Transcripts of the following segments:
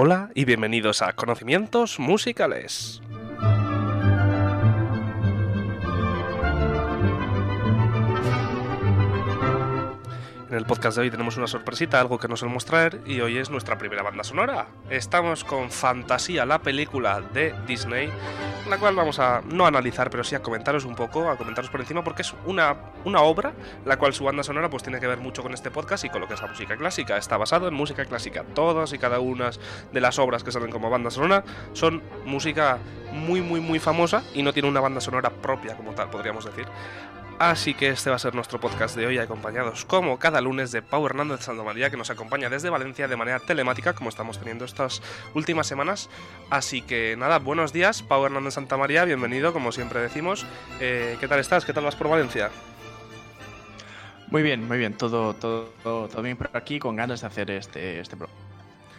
Hola y bienvenidos a Conocimientos Musicales. Podcast de hoy tenemos una sorpresita, algo que nos solemos traer, y hoy es nuestra primera banda sonora. Estamos con Fantasía, la película de Disney, la cual vamos a no analizar, pero sí a comentaros un poco, a comentaros por encima, porque es una, una obra, la cual su banda sonora pues tiene que ver mucho con este podcast y con lo que es la música clásica. Está basado en música clásica. Todas y cada una de las obras que salen como banda sonora son música muy, muy, muy famosa y no tiene una banda sonora propia como tal, podríamos decir. Así que este va a ser nuestro podcast de hoy, acompañados como cada lunes de Pau Hernández Santa María, que nos acompaña desde Valencia de manera telemática, como estamos teniendo estas últimas semanas. Así que nada, buenos días, Pau Hernández Santa María, bienvenido, como siempre decimos. Eh, ¿Qué tal estás? ¿Qué tal vas por Valencia? Muy bien, muy bien, todo, todo, todo, bien por aquí, con ganas de hacer este, este programa.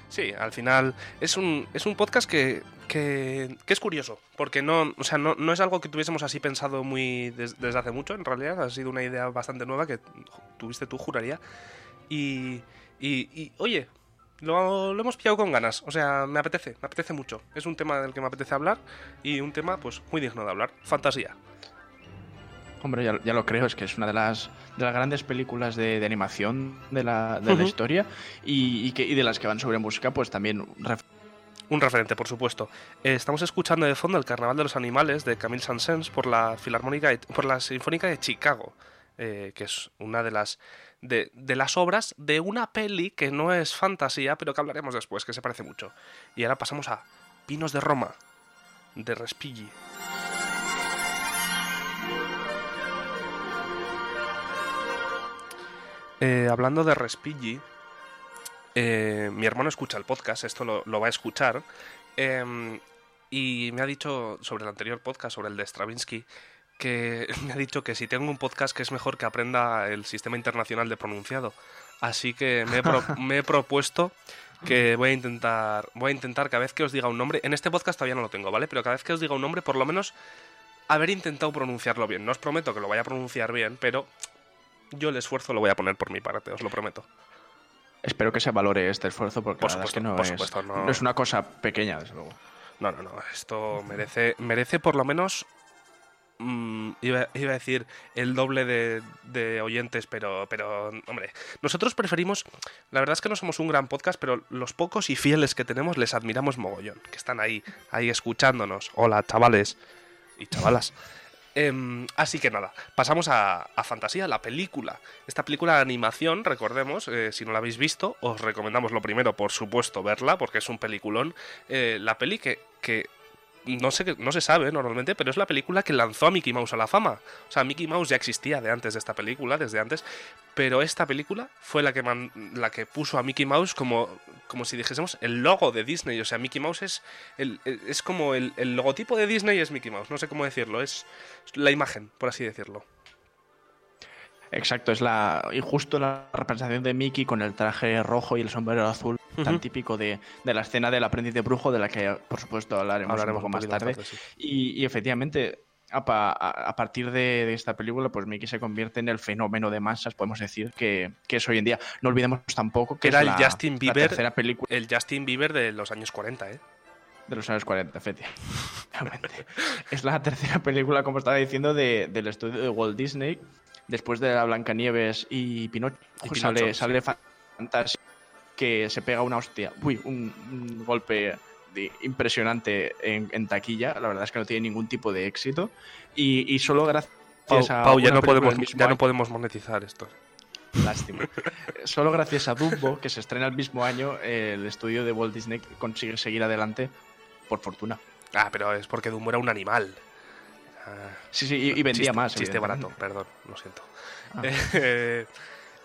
Sí, al final es un, es un podcast que, que, es curioso, porque no, o sea, no, no, es algo que tuviésemos así pensado muy desde hace mucho, en realidad, ha sido una idea bastante nueva que tuviste tú, juraría. Y, y, oye, lo, lo, hemos pillado con ganas, o sea, me apetece, me apetece mucho. Es un tema del que me apetece hablar y un tema pues muy digno de hablar, fantasía. Hombre, ya, ya, lo creo, es que es una de las, de las grandes películas de, de animación de la, de la historia y, y, que, y de las que van sobre música, pues también un referente, por supuesto. Eh, estamos escuchando de fondo el Carnaval de los Animales de Camille Saint-Saëns por la Filarmónica, por la Sinfónica de Chicago, eh, que es una de las de, de, las obras de una peli que no es fantasía, pero que hablaremos después, que se parece mucho. Y ahora pasamos a Pinos de Roma, de Respighi. Eh, hablando de Respighi, eh, mi hermano escucha el podcast, esto lo, va a escuchar, em, y me ha dicho sobre el anterior podcast, sobre el de Stravinsky, que me ha dicho que si tengo un podcast que es mejor que aprenda el sistema internacional de pronunciado. Así que me he, me he propuesto que voy a intentar voy a intentar cada vez que os diga un nombre, en este podcast todavía no lo tengo, ¿vale? Pero cada vez que os diga un nombre, por lo menos haber intentado pronunciarlo bien. No os prometo que lo vaya a pronunciar bien, pero yo el esfuerzo lo voy a poner por mi parte, os lo prometo. Espero que se valore este esfuerzo porque la verdad es que no, es, no... es una cosa pequeña, desde luego. No, no, no. Esto merece, merece por lo menos Mm, iba, iba, a decir el doble de, de, oyentes, pero, pero, hombre, nosotros preferimos, la verdad es que no somos un gran podcast, pero los pocos y fieles que tenemos les admiramos mogollón, que están ahí, ahí escuchándonos. Hola, chavales y chavalas. Eh, así que nada, pasamos a, Fantasía, la película. Esta película de animación, recordemos, eh, si no la habéis visto, os recomendamos lo primero, por supuesto, verla, porque es un peliculón. Eh, la peli que no, sé, no se sabe normalmente, pero es la película que lanzó a Mickey Mouse a la fama. O sea, Mickey Mouse ya existía de antes de esta película, desde antes, pero esta película fue la que, la que puso a Mickey Mouse como, como si dijésemos el logo de Disney. O sea, Mickey Mouse es, el, es como el logotipo de Disney es Mickey Mouse, no sé cómo decirlo, es la imagen, por así decirlo. Exacto, es la y justo la representación de Mickey con el traje rojo y el sombrero azul uh -huh. tan típico de, de, la escena del aprendiz de brujo, de la que por supuesto hablaremos, hablaremos un poco más tarde. tarde sí. y, y, efectivamente, a, a, a partir de, de, esta película, pues Mickey se convierte en el fenómeno de masas, podemos decir, que, que es hoy en día. No olvidemos tampoco que, era el la, Justin Bieber, la tercera película. El Justin Bieber de los años 40, ¿eh? de los años 40, efectivamente. es la tercera película, como estaba diciendo, de, del estudio de Walt Disney, después de la Blancanieves y Pinocho, y Pinocho sale, sí. sale Fantasía que se pega una hostia, uy, un, un golpe de, impresionante en, en, taquilla. La verdad es que no tiene ningún tipo de éxito. Y, y solo gracias Pau, a. Pau, ya, no podemos, ya no podemos monetizar esto. Lástima. Solo gracias a Dumbo, que se estrena el mismo año, el estudio de Walt Disney consigue seguir adelante, por fortuna. Ah, pero es porque Dumbo era un animal. Ah, sí, sí, y, y vendía chiste, más. Chiste barato, perdón, lo siento. Ah. Eh,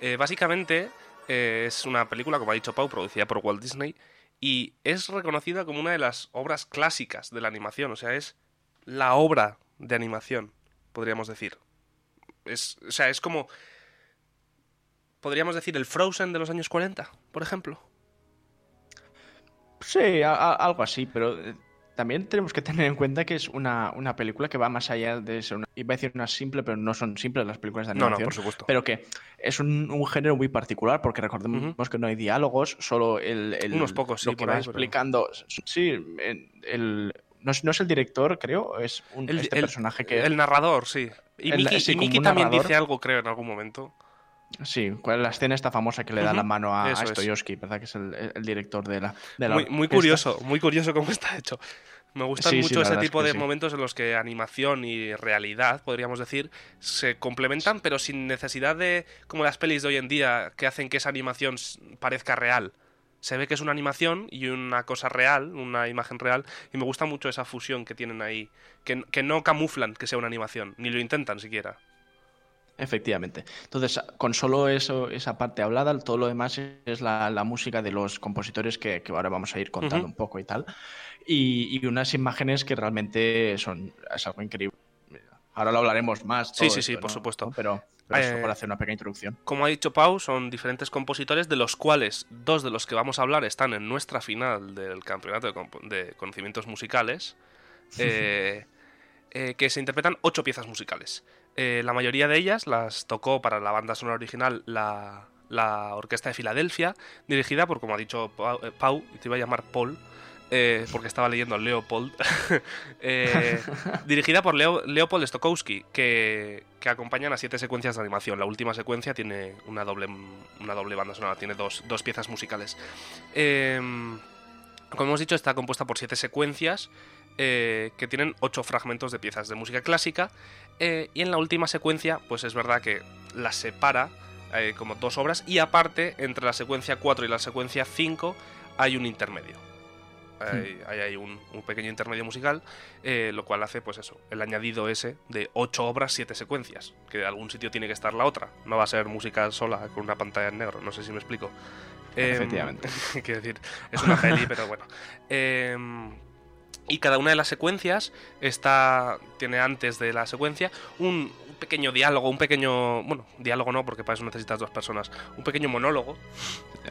eh, básicamente eh, es una película, como ha dicho Pau, producida por Walt Disney y es reconocida como una de las obras clásicas de la animación, o sea, es la obra de animación, podríamos decir. Es, o sea, es como podríamos decir el Frozen de los años 40, por ejemplo. Sí, algo así, pero eh, también tenemos que tener en cuenta que es una, una, película que va más allá de ser una. Iba a decir una simple, pero no son simples las películas de animación. No, no, por supuesto. Pero que es un, un género muy particular, porque recordemos que no hay diálogos, solo el. el Unos pocos, sí, que va explicando. Sí, el, no es, no es, el director, creo, es un, el, este personaje que. El narrador, sí. Y Miki, también dice algo, creo, en algún momento. Sí, la escena esta famosa que le da la mano a, a Stoyosky, ¿verdad? Que es el, director de la. De muy, muy curioso, muy curioso cómo está hecho. Me gustan mucho ese tipo de momentos en los que animación y realidad, podríamos decir, se complementan, pero sin necesidad de, como las pelis de hoy en día, que hacen que esa animación parezca real. Se ve que es una animación y una cosa real, una imagen real, y me gusta mucho esa fusión que tienen ahí, que, que no camuflan que sea una animación, ni lo intentan siquiera. Efectivamente. Entonces, con solo eso, esa parte hablada, todo lo demás es la, música de los compositores que, ahora vamos a ir contando un poco y tal. Y, unas imágenes que realmente son es algo increíble. Ahora lo hablaremos más. sí, sí, sí, por supuesto. Pero, pero por hacer una pequeña introducción. Como ha dicho Pau, son diferentes compositores, de los cuales dos de los que vamos a hablar están en nuestra final del campeonato de, conocimientos musicales, eh, eh, que se interpretan ocho piezas musicales. Eh, la mayoría de ellas las tocó para la banda sonora original la, Orquesta de Filadelfia, dirigida por, como ha dicho Pau, eh, te iba a llamar Paul, eh, porque estaba leyendo Leopold, dirigida por Leopold Stokowski, que, que acompañan a siete secuencias de animación. La última secuencia tiene una doble, una doble banda sonora, tiene dos, dos piezas musicales. Em, como hemos dicho, está compuesta por siete secuencias que tienen ocho fragmentos de piezas de música clásica eh, y en la última secuencia, pues es verdad que las separa eh, como dos obras y aparte, entre la secuencia 4 y la secuencia 5 hay un intermedio. Hay, hmm. hay un, pequeño intermedio musical, eh, lo cual hace, pues eso, el añadido ese de 8 obras, 7 secuencias, que de algún sitio tiene que estar la otra. No va a ser música sola con una pantalla en negro, no sé si me explico. Efectivamente. quiero decir, es una peli, pero bueno. Eh, y cada una de las secuencias está tiene antes de la secuencia un, pequeño diálogo, un pequeño, bueno, diálogo no, porque para eso necesitas dos personas, un pequeño monólogo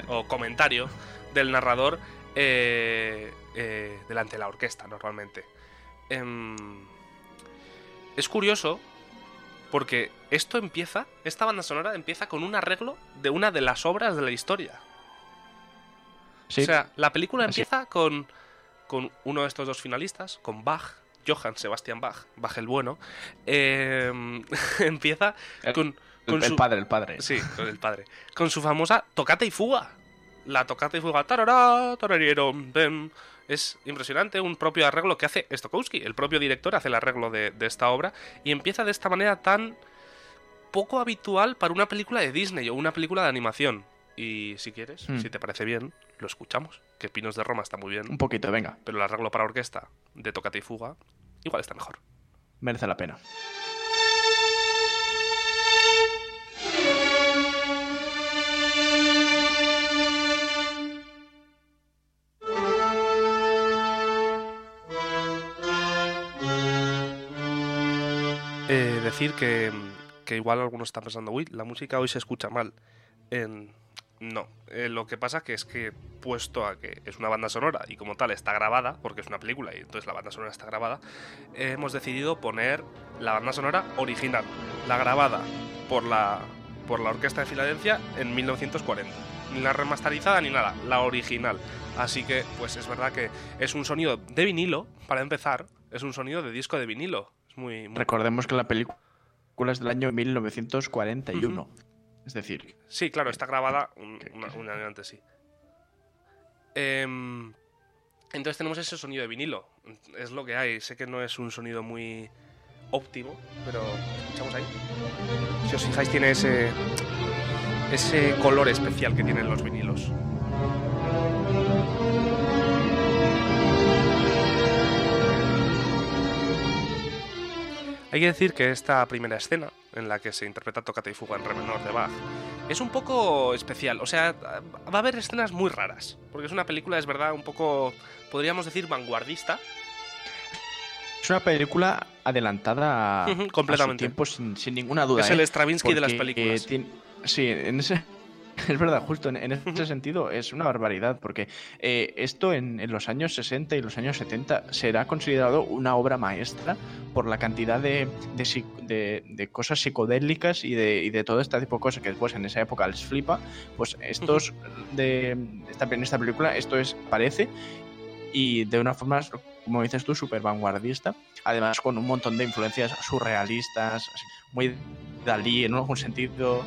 o comentario del narrador eh, eh, delante de la orquesta normalmente. Em, es curioso porque esto empieza, esta banda sonora empieza con un arreglo de una de las obras de la historia. O sea, la película empieza con con uno de estos dos finalistas, con Bach, Johann Sebastian Bach, Bach el bueno, em, empieza con, el, padre, el padre. Sí, con el padre. Con su famosa tocata y fuga. La tocata y fuga. Tarará, Es impresionante, un propio arreglo que hace Stokowski. El propio director hace el arreglo de, de esta obra y empieza de esta manera tan poco habitual para una película de Disney o una película de animación. Y si quieres, hmm. si te parece bien, lo escuchamos. Que Pinos de Roma está muy bien. Un poquito, venga. Pero el arreglo para orquesta de Tocate y Fuga igual está mejor. Merece la pena. Eh, decir que, que igual algunos están pensando, uy, la música hoy se escucha mal. En, no, eh, lo que pasa que es que puesto a que es una banda sonora y como tal está grabada, porque es una película y entonces la banda sonora está grabada, hemos decidido poner la banda sonora original, la grabada por la, por la Orquesta de Filadelfia en 1940. Ni la remasterizada ni nada, la original. Así que, pues es verdad que es un sonido de vinilo, para empezar, es un sonido de disco de vinilo. Es muy, Recordemos que la película es del año 1941. Es decir. Sí, claro, está grabada un, año antes, sí. Em, entonces tenemos ese sonido de vinilo. Es lo que hay. Sé que no es un sonido muy óptimo, pero escuchamos ahí. Si os fijáis, tiene ese, ese color especial que tienen los vinilos. Hay que decir que esta primera escena, en la que se interpreta Tocata y Fuga en re menor de Bach, es un poco especial. O sea, va a haber escenas muy raras, porque es una película, es verdad, un poco, podríamos decir, vanguardista. Es una película adelantada completamente. tiempo, sin, ninguna duda. Es el ¿eh? Stravinsky de las películas. sí, en ese, Es verdad, justo en, ese sentido es una barbaridad, porque eh, esto en, los años 60 y los años 70 será considerado una obra maestra por la cantidad de, de, cosas psicodélicas y de, y de, todo este tipo de cosas que después en esa época les flipa. Pues estos, de esta, en esta película, esto es, parece, y de una forma, como dices tú, súper vanguardista, además con un montón de influencias surrealistas, muy Dalí en algún sentido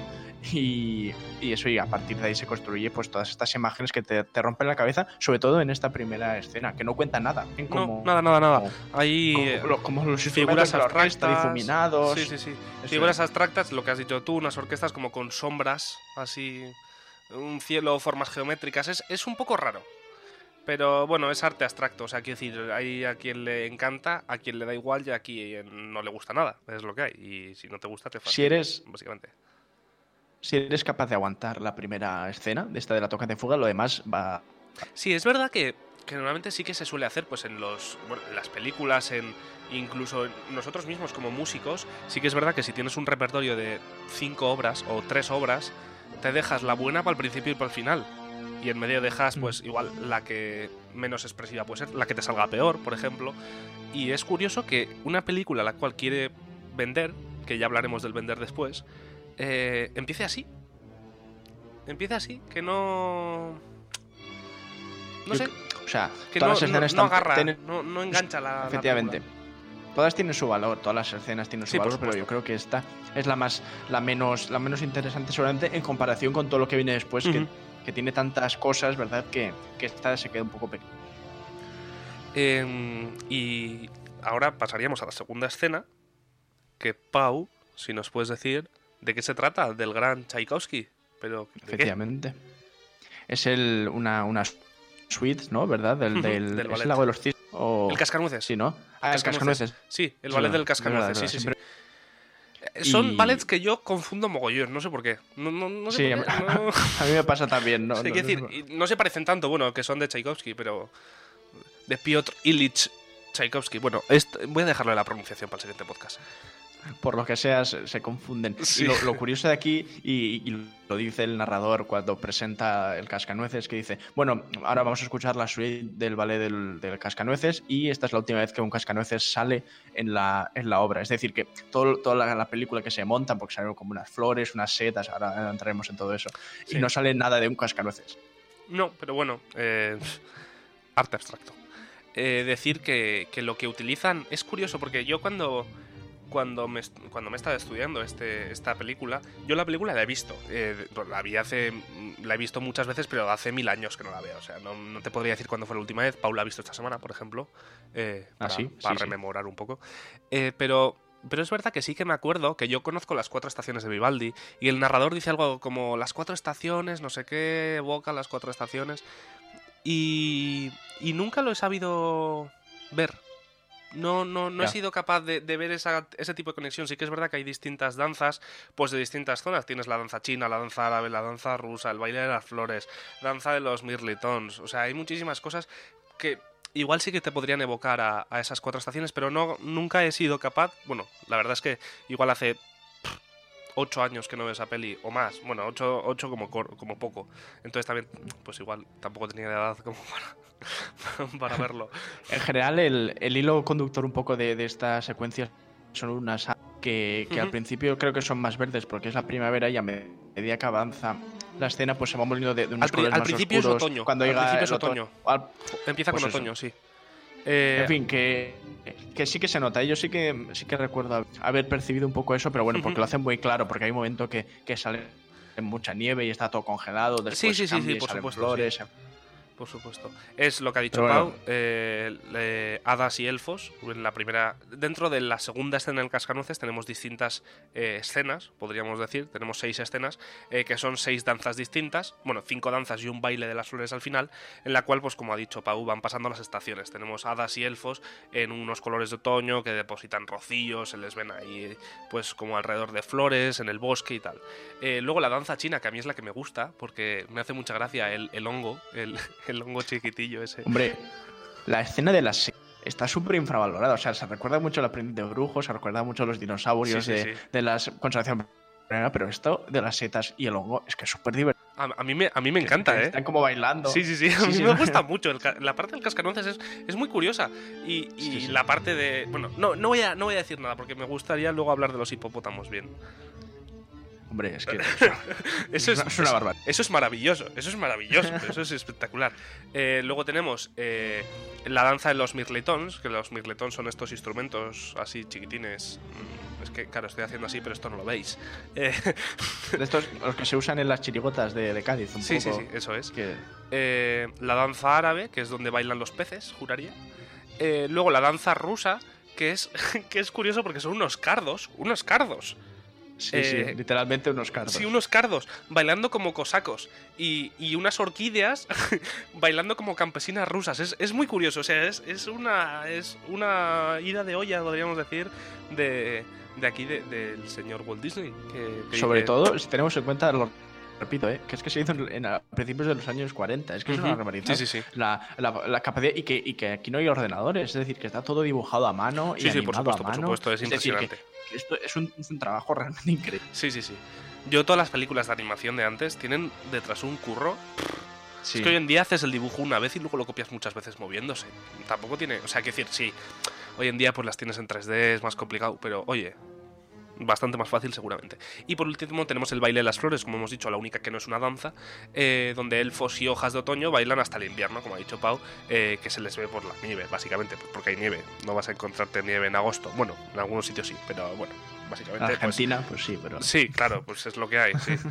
y, eso, y a partir de ahí se construye pues todas estas imágenes que te, rompen la cabeza, sobre todo en esta primera escena, que no cuenta nada. no, nada, nada, nada. Hay como, los figuras abstractas, difuminados. Sí, sí, sí. Figuras abstractas, lo que has dicho tú, unas orquestas como con sombras, así, un cielo, formas geométricas. Es, es un poco raro. Pero bueno, es arte abstracto, o sea, quiero decir, hay a quien le encanta, a quien le da igual y a quien no le gusta nada, es lo que hay. Y si no te gusta, te fastidia, si eres, básicamente si eres capaz de aguantar la primera escena de esta de la toca de fuga, lo demás va. Sí, es verdad que, normalmente sí que se suele hacer, pues en los las películas, en incluso nosotros mismos como músicos, sí que es verdad que si tienes un repertorio de cinco obras o tres obras, te dejas la buena para el principio y para el final. Y en medio dejas, mm. pues igual, la que menos expresiva puede ser, la que te salga peor, por ejemplo. Y es curioso que una película la cual quiere vender, que ya hablaremos del vender después, eh, empiece así. Empiece así, que no... No sé. O sea, que no, agarra, no, engancha la... Efectivamente. todas tienen su valor, todas las escenas tienen su valor, pero yo creo que esta es la más, la menos, la menos interesante seguramente en comparación con todo lo que viene después, que, que, tiene tantas cosas, ¿verdad? Que, que esta se queda un poco pequeña. Em, y ahora pasaríamos a la segunda escena, que Pau, si nos puedes decir, ¿De qué se trata? Del gran Tchaikovsky. Pero, Efectivamente. Es el, una, una suite, ¿no? ¿Verdad? Del, del, ¿Es el lago de los cisnes? El cascanueces. Sí, ¿no? Ah, el cascanueces. Sí, el ballet del cascanueces. sí, sí, sí. Son ballets que yo confundo mogollón, no sé por qué. No, no, no sé sí, A, mí me pasa también. No, decir, no se parecen tanto, bueno, que son de Tchaikovsky, pero. De Piotr Ilich Tchaikovsky. Bueno, voy a dejarlo de la pronunciación para el siguiente podcast por lo que sea, se, confunden. Y lo, curioso de aquí, y, lo dice el narrador cuando presenta el cascanueces, que dice, bueno, ahora vamos a escuchar la suite del ballet del, cascanueces y esta es la última vez que un cascanueces sale en la, en la obra. Es decir, que todo, toda la, película que se monta, porque salen como unas flores, unas setas, ahora entraremos en todo eso, y no sale nada de un cascanueces. No, pero bueno, eh, arte abstracto. Eh, decir que, que lo que utilizan es curioso porque yo cuando cuando me, cuando me estaba estudiando este, esta película, yo la película la he visto. Eh, la, vi hace, la he visto muchas veces, pero hace mil años que no la veo. O sea, no, no te podría decir cuándo fue la última vez. Paula ha visto esta semana, por ejemplo, eh, ¿Ah, para, rememorar un poco. Eh, pero pero es verdad que sí que me acuerdo que yo conozco las cuatro estaciones de Vivaldi y el narrador dice algo como las cuatro estaciones, no sé qué, evoca las cuatro estaciones y, y nunca lo he sabido ver. No, no, no he sido capaz de, ver ese tipo de conexión. Sí que es verdad que hay distintas danzas, pues de distintas zonas. Tienes la danza china, la danza árabe, la danza rusa, el baile de las flores, danza de los mirlitons. O sea, hay muchísimas cosas que igual sí que te podrían evocar a, esas cuatro estaciones, pero no, nunca he sido capaz. Bueno, la verdad es que igual hace ocho años que no veo esa peli o más. Bueno, ocho, ocho como, como poco. Entonces también, pues igual tampoco tenía edad como para para verlo. En general, el, hilo conductor un poco de, esta secuencia son unas que, que al principio creo que son más verdes porque es la primavera y a medida que avanza la escena pues se va volviendo de, unos al, colores al más principio oscuros. Es otoño. Cuando al llega principio es otoño. Empieza con pues otoño, sí. en eh, fin, que, que, sí que se nota. Yo sí que sí que recuerdo haber percibido un poco eso, pero bueno, porque lo hacen muy claro, porque hay un momento que, que sale mucha nieve y está todo congelado. Después sí, sí, sí, sí, por supuesto. Flores, por supuesto. Es lo que ha dicho Pau, eh, hadas y elfos. En la primera, dentro de la segunda escena del Cascanueces tenemos distintas eh, escenas, podríamos decir. Tenemos seis escenas, eh, que son seis danzas distintas. Bueno, cinco danzas y un baile de las flores al final, en la cual, pues como ha dicho Pau, van pasando las estaciones. Tenemos hadas y elfos en unos colores de otoño que depositan rocíos, se les ven ahí, pues como alrededor de flores, en el bosque y tal. luego la danza china, que a mí es la que me gusta, porque me hace mucha gracia el, el hongo, el, el hongo chiquitillo ese. Hombre, la escena de las está súper infravalorada. O sea, se recuerda mucho a la de brujo, se recuerda mucho a los dinosaurios de, de, las conservación pero esto de las setas y el hongo es que es súper divertido. A, mí me, a mí me encanta, ¿eh? Están como bailando. Sí, sí, sí. A mí me gusta mucho. la parte del cascanueces es, es muy curiosa. Y, y la parte de. Bueno, no, no, voy a, no voy a decir nada porque me gustaría luego hablar de los hipopótamos bien. Hombre, es que. eso, es, una barbaridad. Eso es maravilloso. Eso es maravilloso. eso es espectacular. Eh, luego tenemos eh, la danza de los mirletons, que los mirletons son estos instrumentos así chiquitines. Mm, es que, claro, estoy haciendo así, pero esto no lo veis. Eh, estos, los que se usan en las chirigotas de, Cádiz, un sí, Sí, sí, eso es. la danza árabe, que es donde bailan los peces, juraría. luego la danza rusa, que es, que es curioso porque son unos cardos. Unos cardos. Sí, sí, eh, literalmente unos cardos. Sí, unos cardos, bailando como cosacos. Y, unas orquídeas bailando como campesinas rusas. Es, muy curioso, o sea, es, una, es una ida de olla, podríamos decir, de, aquí, del señor Walt Disney. Sobre todo, si tenemos en cuenta, lo repito, ¿eh? que es que se hizo en, a principios de los años 40. Es que es una barbaridad. Sí, sí, sí. La, la, capacidad, y que, y que aquí no hay ordenadores, es decir, que está todo dibujado a mano y sí, animado por a mano. Por supuesto, es, impresionante esto es un, trabajo realmente increíble. Sí, sí, sí. Yo todas las películas de animación de antes tienen detrás un curro. Es que hoy en día haces el dibujo una vez y luego lo copias muchas veces moviéndose. Tampoco tiene. O sea, que decir, sí. Hoy en día pues las tienes en 3D, es más complicado, pero oye, bastante más fácil seguramente. Y por último tenemos el baile de las flores, como hemos dicho, la única que no es una danza, eh, donde elfos y hojas de otoño bailan hasta el invierno, como ha dicho Pau, eh, que se les ve por la nieve, básicamente, pues porque hay nieve. No vas a encontrarte nieve en agosto. Bueno, en algunos sitios sí, pero bueno, básicamente. Pues Argentina, pues, sí, pero. Sí, claro, pues es lo que hay, sí.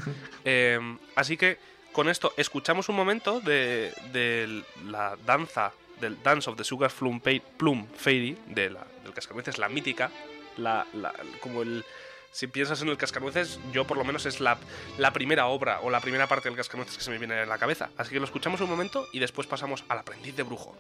Eh, así que con esto escuchamos un momento de, de la danza del Dance of the Sugar Plum, Plum Fairy, de la, del cascanueces, la mítica, la, como el... Si piensas en el Cascanueces, yo por lo menos es la, la primera obra o la primera parte del Cascanueces que se me viene en la cabeza. Así que lo escuchamos un momento y después pasamos al aprendiz de brujo.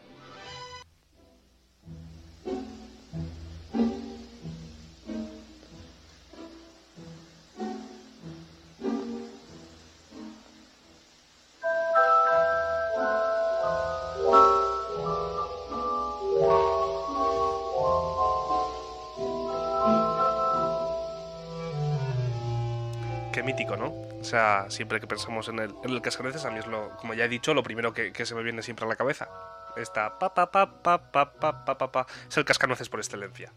Sea, siempre que pensamos en el, en el cascanueces, a mí es lo, como ya he dicho, lo primero que, se me viene siempre a la cabeza. Esta pa pa pa pa pa pa pa pa es el cascanueces por excelencia.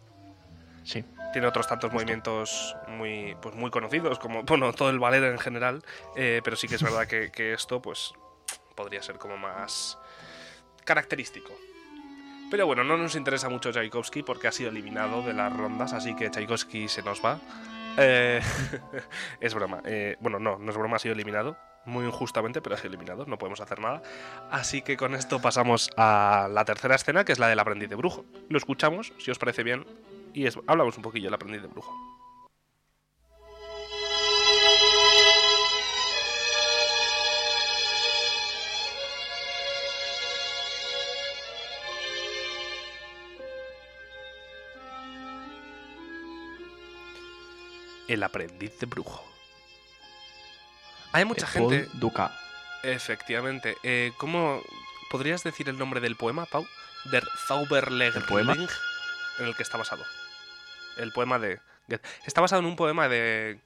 Sí. Tiene otros tantos movimientos muy, pues muy conocidos, como bueno, todo el ballet en general, eh, pero sí que es verdad que, que esto, pues, podría ser como más característico. Pero bueno, no nos interesa mucho Tchaikovsky porque ha sido eliminado de las rondas, así que Tchaikovsky se nos va. Eh, es broma. Eh, bueno, no, no es broma, ha sido eliminado. Muy injustamente, pero ha sido eliminado. No podemos hacer nada. Así que con esto pasamos a la tercera escena, que es la del aprendiz de brujo. Lo escuchamos, si os parece bien, y hablamos un poquillo del aprendiz de brujo. El aprendiz de brujo. Hay mucha gente. Duca. Efectivamente. Eh, ¿Cómo podrías decir el nombre del poema, Pau? Der Zauberlehrling. En el que está basado. El poema de. Está basado en un poema de.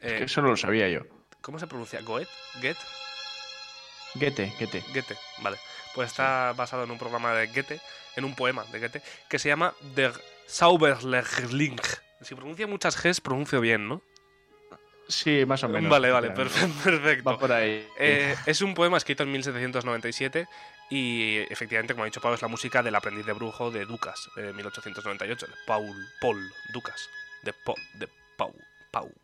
Eh, eso no lo sabía yo. ¿Cómo se pronuncia? ¿Goethe? ¿Goethe? Goethe, Goethe. Goethe, vale. Pues está basado en un programa de Goethe, en un poema de Goethe, que se llama Der Zauberlehrling. Si pronuncia muchas Gs, pronuncio bien, ¿no? Sí, más o menos. Vale, vale, perfecto. Va por ahí. Eh, es un poema escrito en 1797 y efectivamente, como ha dicho Pablo, es la música del aprendiz de brujo de Ducas, de 1898, de Paul, Paul Ducas, de, Paul, de Paul, Paul.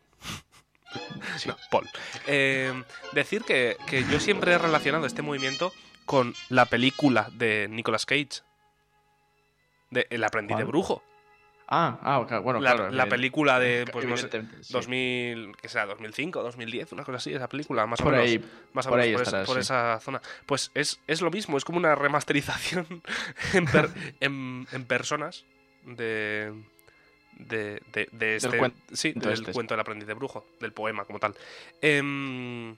Sí. Paul. Eh, decir que, que yo siempre he relacionado este movimiento con la película de Nicolas Cage, de El aprendiz de brujo. Ah, ah bueno, la, claro. La película de, pues no sé, 2000, que sea, 2005, 2010, una cosa así, esa película, más por o menos. Ahí, más o menos por, esa zona. Pues es, es, lo mismo, es como una remasterización en, en, personas de, de, de, este. Del cuento, sí, del este. cuento del aprendiz de brujo, del poema como tal. Em,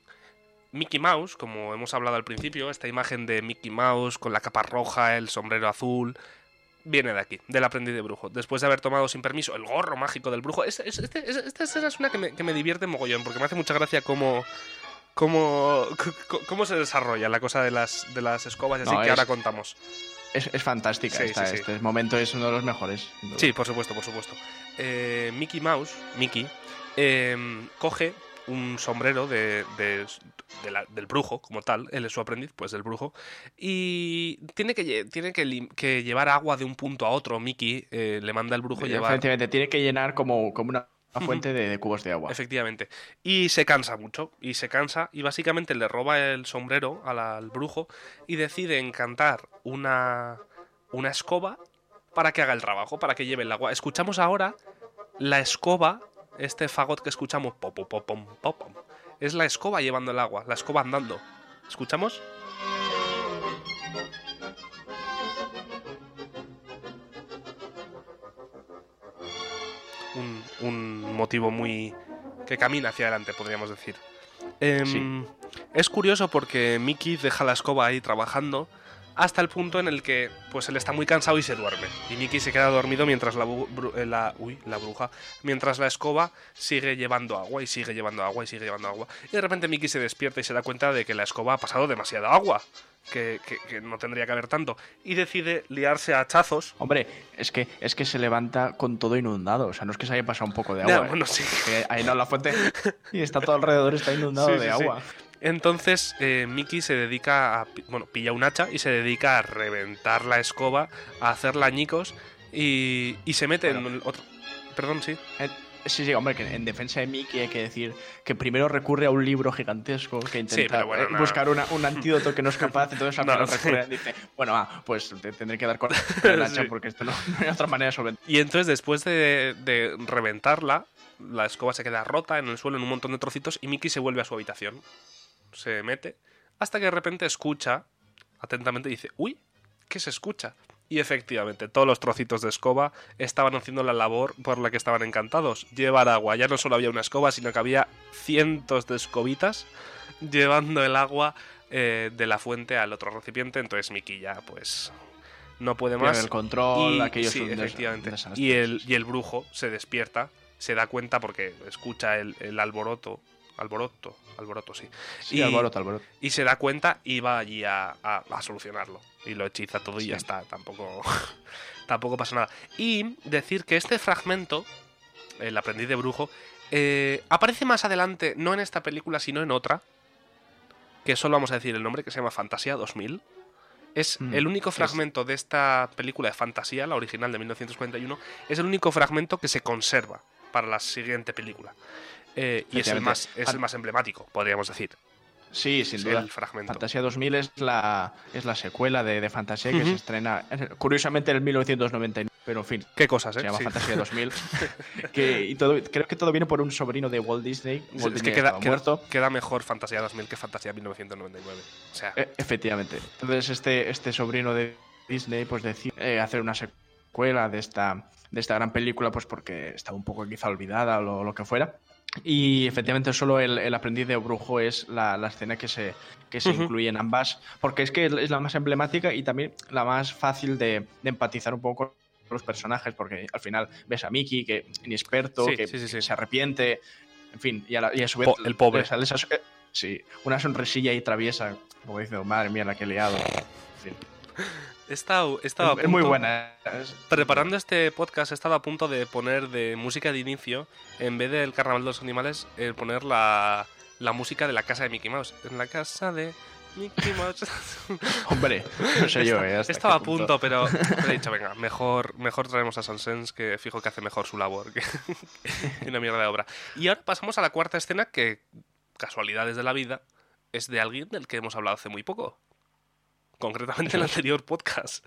Mickey Mouse, como hemos hablado al principio, esta imagen de Mickey Mouse con la capa roja, el sombrero azul, viene de aquí, del aprendiz de brujo. Después de haber tomado sin permiso el gorro mágico del brujo. Esta escena es una que me, que me, divierte mogollón, porque me hace mucha gracia cómo, cómo, cómo se desarrolla la cosa de las, de las escobas, así que ahora contamos. Es, es fantástica Este momento es uno de los mejores. Sí, por supuesto, por supuesto. Eh, Mickey Mouse, Mickey, em, coge un sombrero de, del brujo, como tal, él es su aprendiz, pues del brujo, y tiene que, tiene que, llevar agua de un punto a otro, Mickey eh, le manda al brujo llevar... Efectivamente, tiene que llenar como, como una fuente de, cubos de agua. Efectivamente. Y se cansa mucho, y se cansa, y básicamente le roba el sombrero al, brujo y decide encantar una, una escoba para que haga el trabajo, para que lleve el agua. Escuchamos ahora la escoba este fagot que escuchamos, pop, pop, pop, es la escoba llevando el agua, la escoba andando. ¿Escuchamos? Un, motivo muy... que camina hacia adelante, podríamos decir. Em, es curioso porque Mickey deja la escoba ahí trabajando hasta el punto en el que pues él está muy cansado y se duerme. Y Mickey se queda dormido mientras la, eh, la, uy, la bruja, mientras la escoba sigue llevando agua y sigue llevando agua y sigue llevando agua. Y de repente Mickey se despierta y se da cuenta de que la escoba ha pasado demasiada agua. Que, que, no tendría que haber tanto. Y decide liarse a hachazos. Hombre, es que, es que se levanta con todo inundado. O sea, no es que se haya pasado un poco de agua. ¿eh? bueno, sí. ahí no la fuente. Y está todo alrededor, está inundado de agua. Entonces eh, Mickey se dedica a. Bueno, pilla un hacha y se dedica a reventar la escoba, a hacer lañicos y, y se mete en otro. Perdón, sí. Sí, sí, hombre, que en defensa de Mickey hay que decir que primero recurre a un libro gigantesco que intenta eh, buscar un antídoto que no es capaz, entonces a no, recurre y dice, bueno, ah, pues te tendré que dar con el hacha porque esto no, hay otra manera de solventar. Y entonces después de, de reventarla, la escoba se queda rota en el suelo en un montón de trocitos y Mickey se vuelve a su habitación se mete, hasta que de repente escucha, atentamente dice, uy, ¿qué se escucha? Y efectivamente, todos los trocitos de escoba estaban haciendo la labor por la que estaban encantados, llevar agua. Ya no solo había una escoba, sino que había cientos de escobitas llevando el agua eh, de la fuente al otro recipiente. Entonces Miki ya, pues, no puede más. el control, y, aquellos sí, efectivamente. Y el, y el brujo se despierta, se da cuenta porque escucha el, el alboroto alboroto, alboroto, sí. y, alboroto, alboroto. Y se da cuenta y va allí a, solucionarlo. Y lo hechiza todo y ya está. Tampoco, tampoco pasa nada. Y decir que este fragmento, el aprendiz de brujo, eh, aparece más adelante, no en esta película, sino en otra. Que solo vamos a decir el nombre, que se llama Fantasía 2000. Es mm, el único fragmento de esta película de fantasía, la original de 1941, es el único fragmento que se conserva para la siguiente película. Eh, y es el, más, es el más emblemático, podríamos decir. Sí, sin duda. El fragmento. Fantasía 2000 es la, es la secuela de, de Fantasía que se estrena, curiosamente, en el 1999. Pero en fin. Qué cosas, ¿eh? Se llama Fantasía 2000. que, y todo, creo que todo viene por un sobrino de Walt Disney. Walt es que queda, muerto. Queda, mejor Fantasía 2000 que Fantasía 1999. O sea. E, efectivamente. Entonces, este, este sobrino de Disney, pues decide eh, hacer una secuela de esta, de esta gran película, pues porque estaba un poco quizá olvidada o lo que fuera. Y efectivamente solo el, aprendiz de brujo es la, escena que se, que se incluye en ambas, porque es que es la más emblemática y también la más fácil de, empatizar un poco con los personajes, porque al final ves a Mickey, que inexperto, que, se arrepiente, en fin, y a, su vez... el pobre. Eh, sí, una sonrisilla y traviesa, como dice, madre mía, la que he liado. En fin. He estado, es, muy buena. Preparando este podcast he estado a punto de poner de música de inicio, en vez del Carnaval de los Animales, poner la, la música de la casa de Mickey Mouse. En la casa de Mickey Mouse. Hombre, no sé yo, ¿eh? Estaba a punto, pero he dicho, venga, mejor, mejor traemos a Sonsens, que fijo que hace mejor su labor que una mierda de obra. Y ahora pasamos a la cuarta escena, que, casualidades de la vida, es de alguien del que hemos hablado hace muy poco concretamente en el anterior podcast.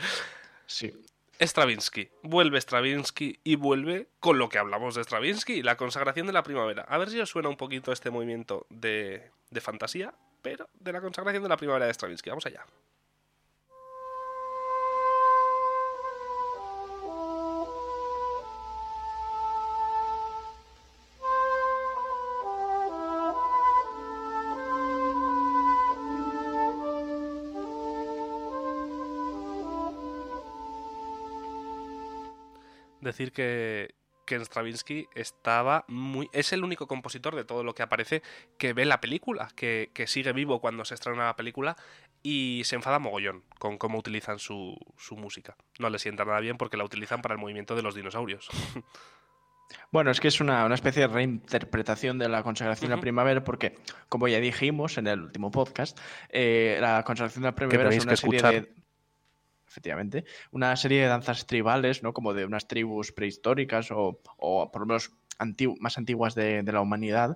Sí. Stravinsky. Vuelve Stravinsky y vuelve con lo que hablamos de Stravinsky, la consagración de la primavera. A ver si os suena un poquito este movimiento de, de fantasía, pero de la consagración de la primavera de Stravinsky. Vamos allá. Decir que, que Stravinsky estaba muy. Es el único compositor de todo lo que aparece que ve la película, que, que sigue vivo cuando se estrena la película y se enfada mogollón con cómo utilizan su, su música. No le sienta nada bien porque la utilizan para el movimiento de los dinosaurios. Bueno, es que es una, una especie de reinterpretación de la consagración de la primavera, porque, como ya dijimos en el último podcast, eh, la consagración de la primavera es una serie de. Efectivamente, una serie de danzas tribales, ¿no? Como de unas tribus prehistóricas o, o por lo menos más antiguas de, de la humanidad.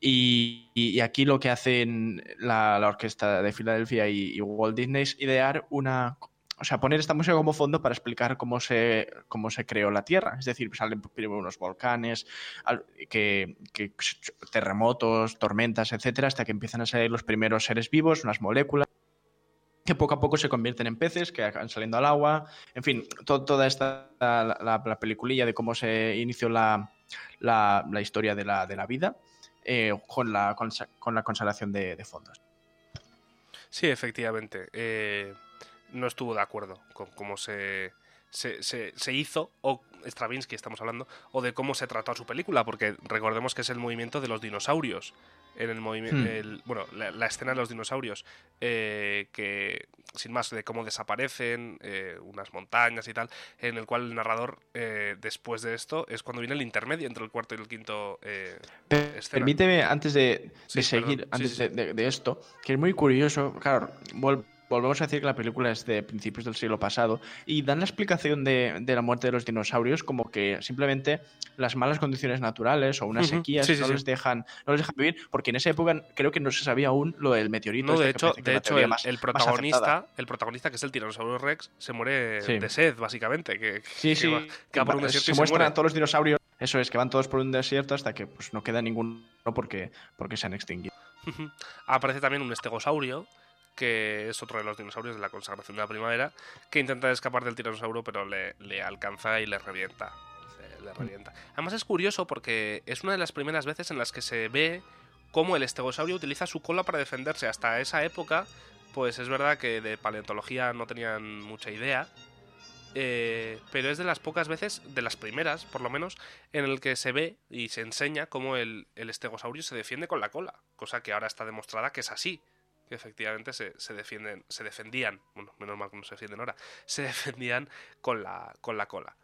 Y, y, aquí lo que hacen la, la Orquesta de Filadelfia y, y Walt Disney es idear una o sea, poner esta música como fondo para explicar cómo se, cómo se creó la Tierra. Es decir, salen primero unos volcanes, que, que, terremotos, tormentas, etcétera, hasta que empiezan a salir los primeros seres vivos, unas moléculas que poco a poco se convierten en peces, que acaban saliendo al agua. En fin, to, toda esta la, la, la, peliculilla de cómo se inició la, la historia de la, de la vida eh, con, la, con, la consagración de, fondos. Sí, efectivamente. Eh no estuvo de acuerdo con cómo se, se, se, hizo, o Stravinsky estamos hablando, o de cómo se trató su película, porque recordemos que es el movimiento de los dinosaurios. En el movimiento, hmm. bueno, la, la, escena de los dinosaurios, eh, que sin más de cómo desaparecen, eh, unas montañas y tal, en el cual el narrador, eh, después de esto, es cuando viene el intermedio entre el cuarto y el quinto. Eh, Permíteme, antes de, seguir, antes sí. De, de, esto, que es muy curioso, claro, vuelvo volvemos a decir que la película es de principios del siglo pasado y dan la explicación de, de, la muerte de los dinosaurios como que simplemente las malas condiciones naturales o unas sequías uh -huh. sí, sí, no, sí. Les dejan, no les dejan vivir, porque en esa época creo que no se sabía aún lo del meteorito. No, de hecho, de hecho el, más, el, protagonista, el protagonista, que es el tiranosaurio Rex, se muere de sed, básicamente. Que, sí, sí. Que, que va por un desierto se, se muestran a todos los dinosaurios. Eso es, que van todos por un desierto hasta que pues, no queda ninguno porque, porque se han extinguido. Aparece también un estegosaurio que es otro de los dinosaurios de la consagración de la primavera, que intenta escapar del tiranosaurio, pero le, le alcanza y le revienta. Le revienta. Además es curioso porque es una de las primeras veces en las que se ve cómo el estegosaurio utiliza su cola para defenderse. Hasta esa época, pues es verdad que de paleontología no tenían mucha idea, eh, pero es de las pocas veces, de las primeras por lo menos, en el que se ve y se enseña cómo el, el estegosaurio se defiende con la cola, cosa que ahora está demostrada que es así que efectivamente se, se, defienden, se defendían, bueno, menos mal que no se defienden ahora, se defendían con la, con la cola.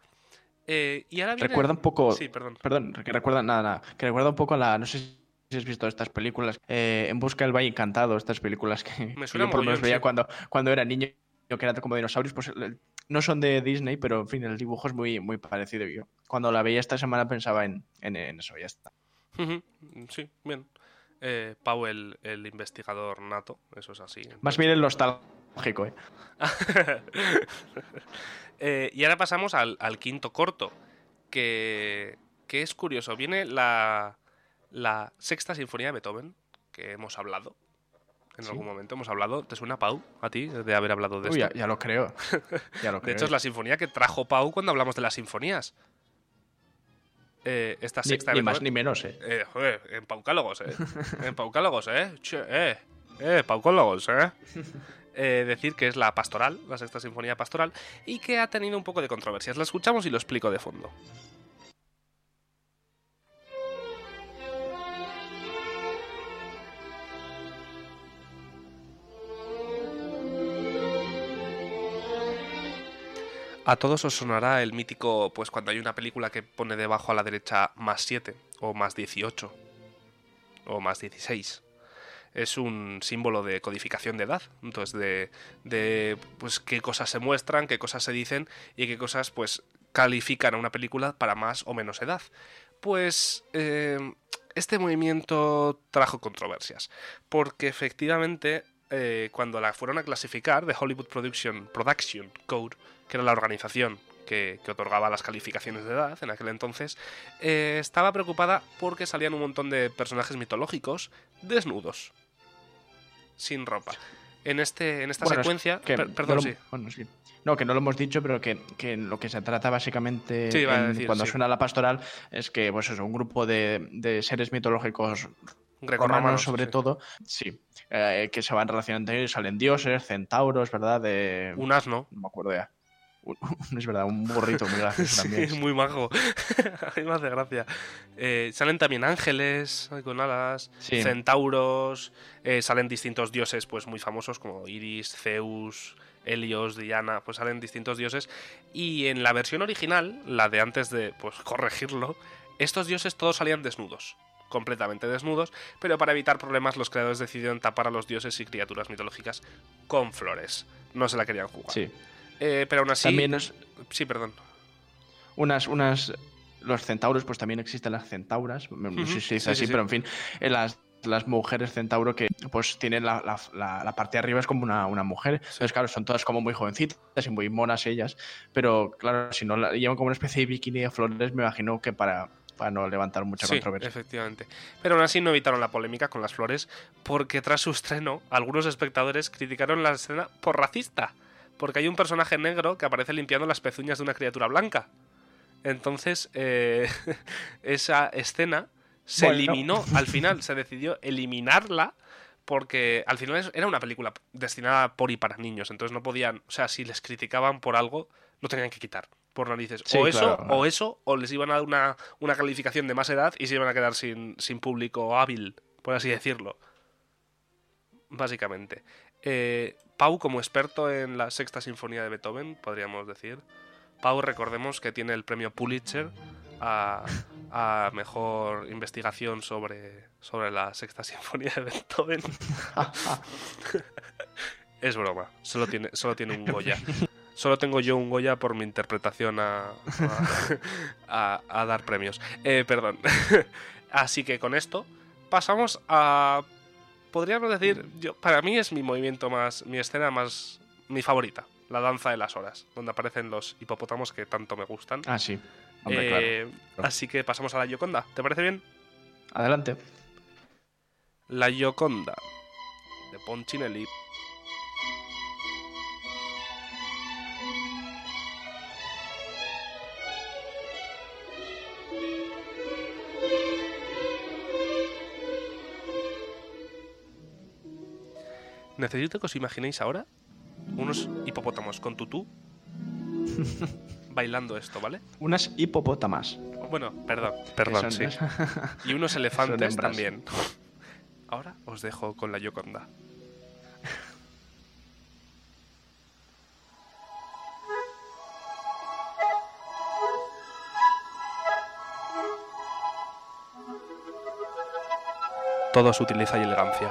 Eh, y ahora viene... Recuerda un poco... Sí, perdón. Perdón, que recuerda, nada, nada, que recuerda un poco a la... No sé si has visto estas películas, eh, En busca del Valle Encantado, estas películas que, Me suena yo por lo menos veía sí. cuando, cuando era niño, que eran como dinosaurios, pues no son de Disney, pero en fin, el dibujo es muy, muy parecido. Yo cuando la veía esta semana pensaba en, en, en eso, ya está. Uh -huh. Sí, bien eh, Pau el, el, investigador nato, eso es así. Entonces... Más bien el nostálgico, ¿eh? eh y ahora pasamos al, al, quinto corto, que, que es curioso. Viene la, la, sexta sinfonía de Beethoven, que hemos hablado. En ¿Sí? algún momento hemos hablado. ¿Te suena Pau a ti de haber hablado de Uy, esto? Ya, ya, lo creo. ya lo de creo. hecho, es la sinfonía que trajo Pau cuando hablamos de las sinfonías eh, esta sexta ni, ni más ni menos, eh. eh joder, en Paucálogos, eh. en Paucálogos, eh. Che, eh. Eh, Paucálogos, eh. eh. Decir que es la pastoral, la sexta sinfonía pastoral, y que ha tenido un poco de controversias. La escuchamos y lo explico de fondo. A todos os sonará el mítico, pues cuando hay una película que pone debajo a la derecha más 7 o más 18 o más 16. Es un símbolo de codificación de edad, entonces de, de pues qué cosas se muestran, qué cosas se dicen y qué cosas pues califican a una película para más o menos edad. Pues eh, este movimiento trajo controversias, porque efectivamente eh, cuando la fueron a clasificar, de Hollywood Production, Production Code, que era la organización que, que, otorgaba las calificaciones de edad en aquel entonces, eh, estaba preocupada porque salían un montón de personajes mitológicos desnudos, sin ropa. En, este, en esta bueno, secuencia... Que per perdón, no lo, sí. Bueno, sí. No, que no lo hemos dicho, pero que, que lo que se trata básicamente sí, en, decir, cuando sí. suena la pastoral es que pues eso, un grupo de, de seres mitológicos sobre sí. todo, sí, eh, que se van relacionando salen dioses, centauros, ¿verdad? De... Un asno. No me acuerdo ya. es verdad, un burrito muy gracioso también. Sí, muy majo. a mí me hace gracia. Eh, salen también ángeles con alas, centauros, eh, salen distintos dioses pues muy famosos como Iris, Zeus, Helios, Diana, pues salen distintos dioses. Y en la versión original, la de antes de pues corregirlo, estos dioses todos salían desnudos completamente desnudos, pero para evitar problemas los creadores decidieron tapar a los dioses y criaturas mitológicas con flores. No se la querían jugar. Sí. Eh, pero aún así... También Sí, perdón. Unas, unas... Los centauros, pues también existen las centauras. No sé si se dice así, pero en fin. En las las mujeres centauro que pues tienen la, parte de arriba es como una, mujer. Entonces, claro, son todas como muy jovencitas y muy monas ellas. Pero claro, si no llevan como una especie de bikini de flores, me imagino que para, para no levantar mucha sí, controversia. Efectivamente. Pero aún así no evitaron la polémica con las flores, porque tras su estreno, algunos espectadores criticaron la escena por racista, porque hay un personaje negro que aparece limpiando las pezuñas de una criatura blanca. Entonces, eh, esa escena se eliminó, al final se decidió eliminarla porque al final era una película destinada por y para niños, entonces no podían, o sea, si les criticaban por algo, lo tenían que quitar por narices. o eso, o eso, o les iban a dar una, una, calificación de más edad y se iban a quedar sin, sin público hábil, por así decirlo. Básicamente. Eh, Pau, como experto en la sexta sinfonía de Beethoven, podríamos decir. Pau, recordemos que tiene el premio Pulitzer a, a mejor investigación sobre, sobre la sexta sinfonía de Beethoven. es broma, solo tiene, solo tiene un Goya. Solo tengo yo un Goya por mi interpretación a, a, dar premios. Eh, perdón. Así que con esto pasamos a... Podríamos decir, yo, para mí es mi movimiento más, mi escena más, mi favorita, la danza de las horas, donde aparecen los hipopótamos que tanto me gustan. Ah, sí. Eh, así que pasamos a la Yoconda. ¿Te parece bien? Adelante. La Yoconda de Ponchinelli Necesito que os imaginéis ahora unos hipopótamos con tutú bailando esto, ¿vale? Unas hipopótamas. Bueno, perdón, perdón, sí. Y unos elefantes también. Ahora os dejo con la Yoconda. Todo utiliza y elegancia.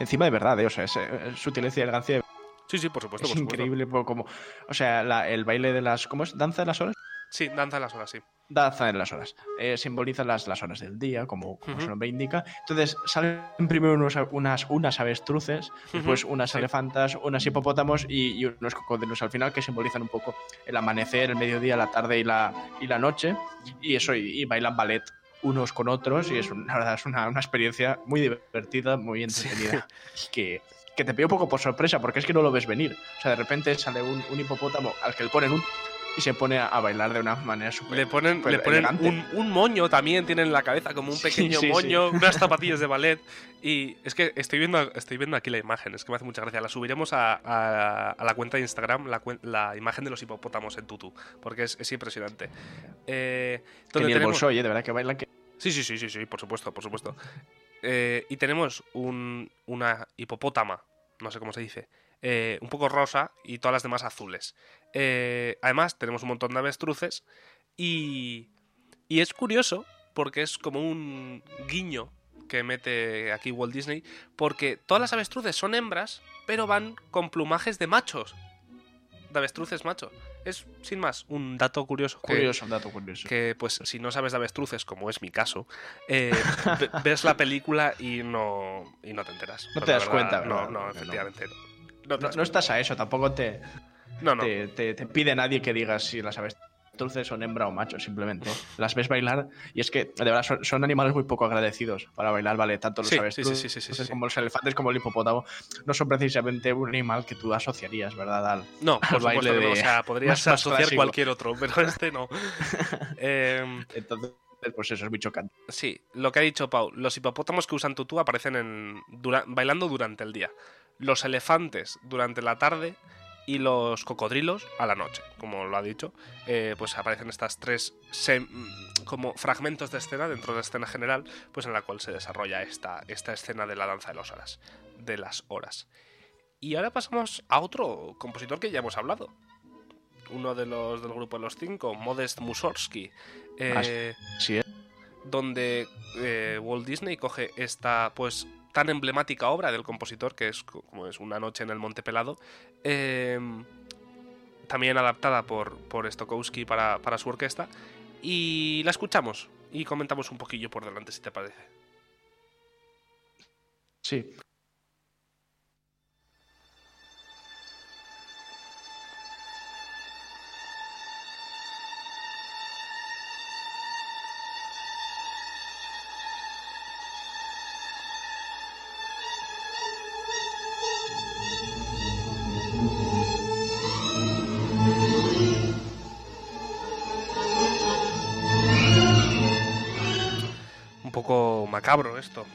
Encima de verdad, ¿eh? o sea, es, sutileza y elegancia. Sí, sí, por supuesto. Es increíble, como. O sea, el baile de las. ¿Cómo es? ¿Danza de las horas? Sí, danza de las horas, sí. Danza de las horas. Eh, simboliza las, las horas del día, como, su nombre indica. Entonces, salen primero unos, unas, unas avestruces, después unas elefantas, unas hipopótamos y, unos cocodrilos al final que simbolizan un poco el amanecer, el mediodía, la tarde y la, y la noche. Y eso, y bailan ballet unos con otros y es una, verdad es una, experiencia muy divertida, muy entretenida. Que, que te pide un poco por sorpresa porque es que no lo ves venir. O sea, de repente sale un, hipopótamo al que le ponen un y se pone a bailar de una manera súper Le ponen, le ponen un, moño también, tienen en la cabeza como un pequeño moño, unas zapatillas de ballet. Y es que estoy viendo, estoy viendo aquí la imagen, es que me hace mucha gracia. La subiremos a, a, la cuenta de Instagram, la, la, imagen de los hipopótamos en tutu, porque es, es impresionante. Eh, que ni el bolso, oye, de verdad que bailan que... Sí, sí, sí, sí, sí, por supuesto, por supuesto. Eh, y tenemos un, una hipopótama, no sé cómo se dice, eh, un poco rosa y todas las demás azules. Eh, además, tenemos un montón de avestruces y, y es curioso porque es como un guiño que mete aquí Walt Disney, porque todas las avestruces son hembras, pero van con plumajes de machos, de avestruces machos. Es, sin más, un dato curioso. Curioso, un dato curioso. Que, pues, si no sabes de avestruces, como es mi caso, eh, ves la película y no, y no te enteras. No te das cuenta, No, no, efectivamente. No, no, estás a eso, tampoco te, no, no. Te, te, pide nadie que digas si las avestruces son hembra o macho, simplemente. Las ves bailar y es que, de verdad, son, animales muy poco agradecidos para bailar, ¿vale? Tanto los avestruces como los elefantes como el hipopótamo no son precisamente un animal que tú asociarías, ¿verdad? Al, no, por baile de, o sea, podrías asociar cualquier otro, pero este no. Em, Entonces, Entonces, pues eso es muy chocante. Sí, lo que ha dicho Pau, los hipopótamos que usan tutú aparecen en, bailando durante el día. Los elefantes durante la tarde y los cocodrilos a la noche, como lo ha dicho, eh, pues aparecen estas tres como fragmentos de escena dentro de la escena general, pues en la cual se desarrolla esta, esta escena de la danza de las horas, de las horas. Y ahora pasamos a otro compositor que ya hemos hablado, uno de los del grupo de los cinco, Modest Mussorgsky, eh, sí, donde eh, Walt Disney coge esta pues tan emblemática obra del compositor, que es como es Una noche en el Monte Pelado, em, también adaptada por, por Stokowski para, para su orquesta, y la escuchamos y comentamos un poquillo por delante, si te parece. Sí, macabro esto.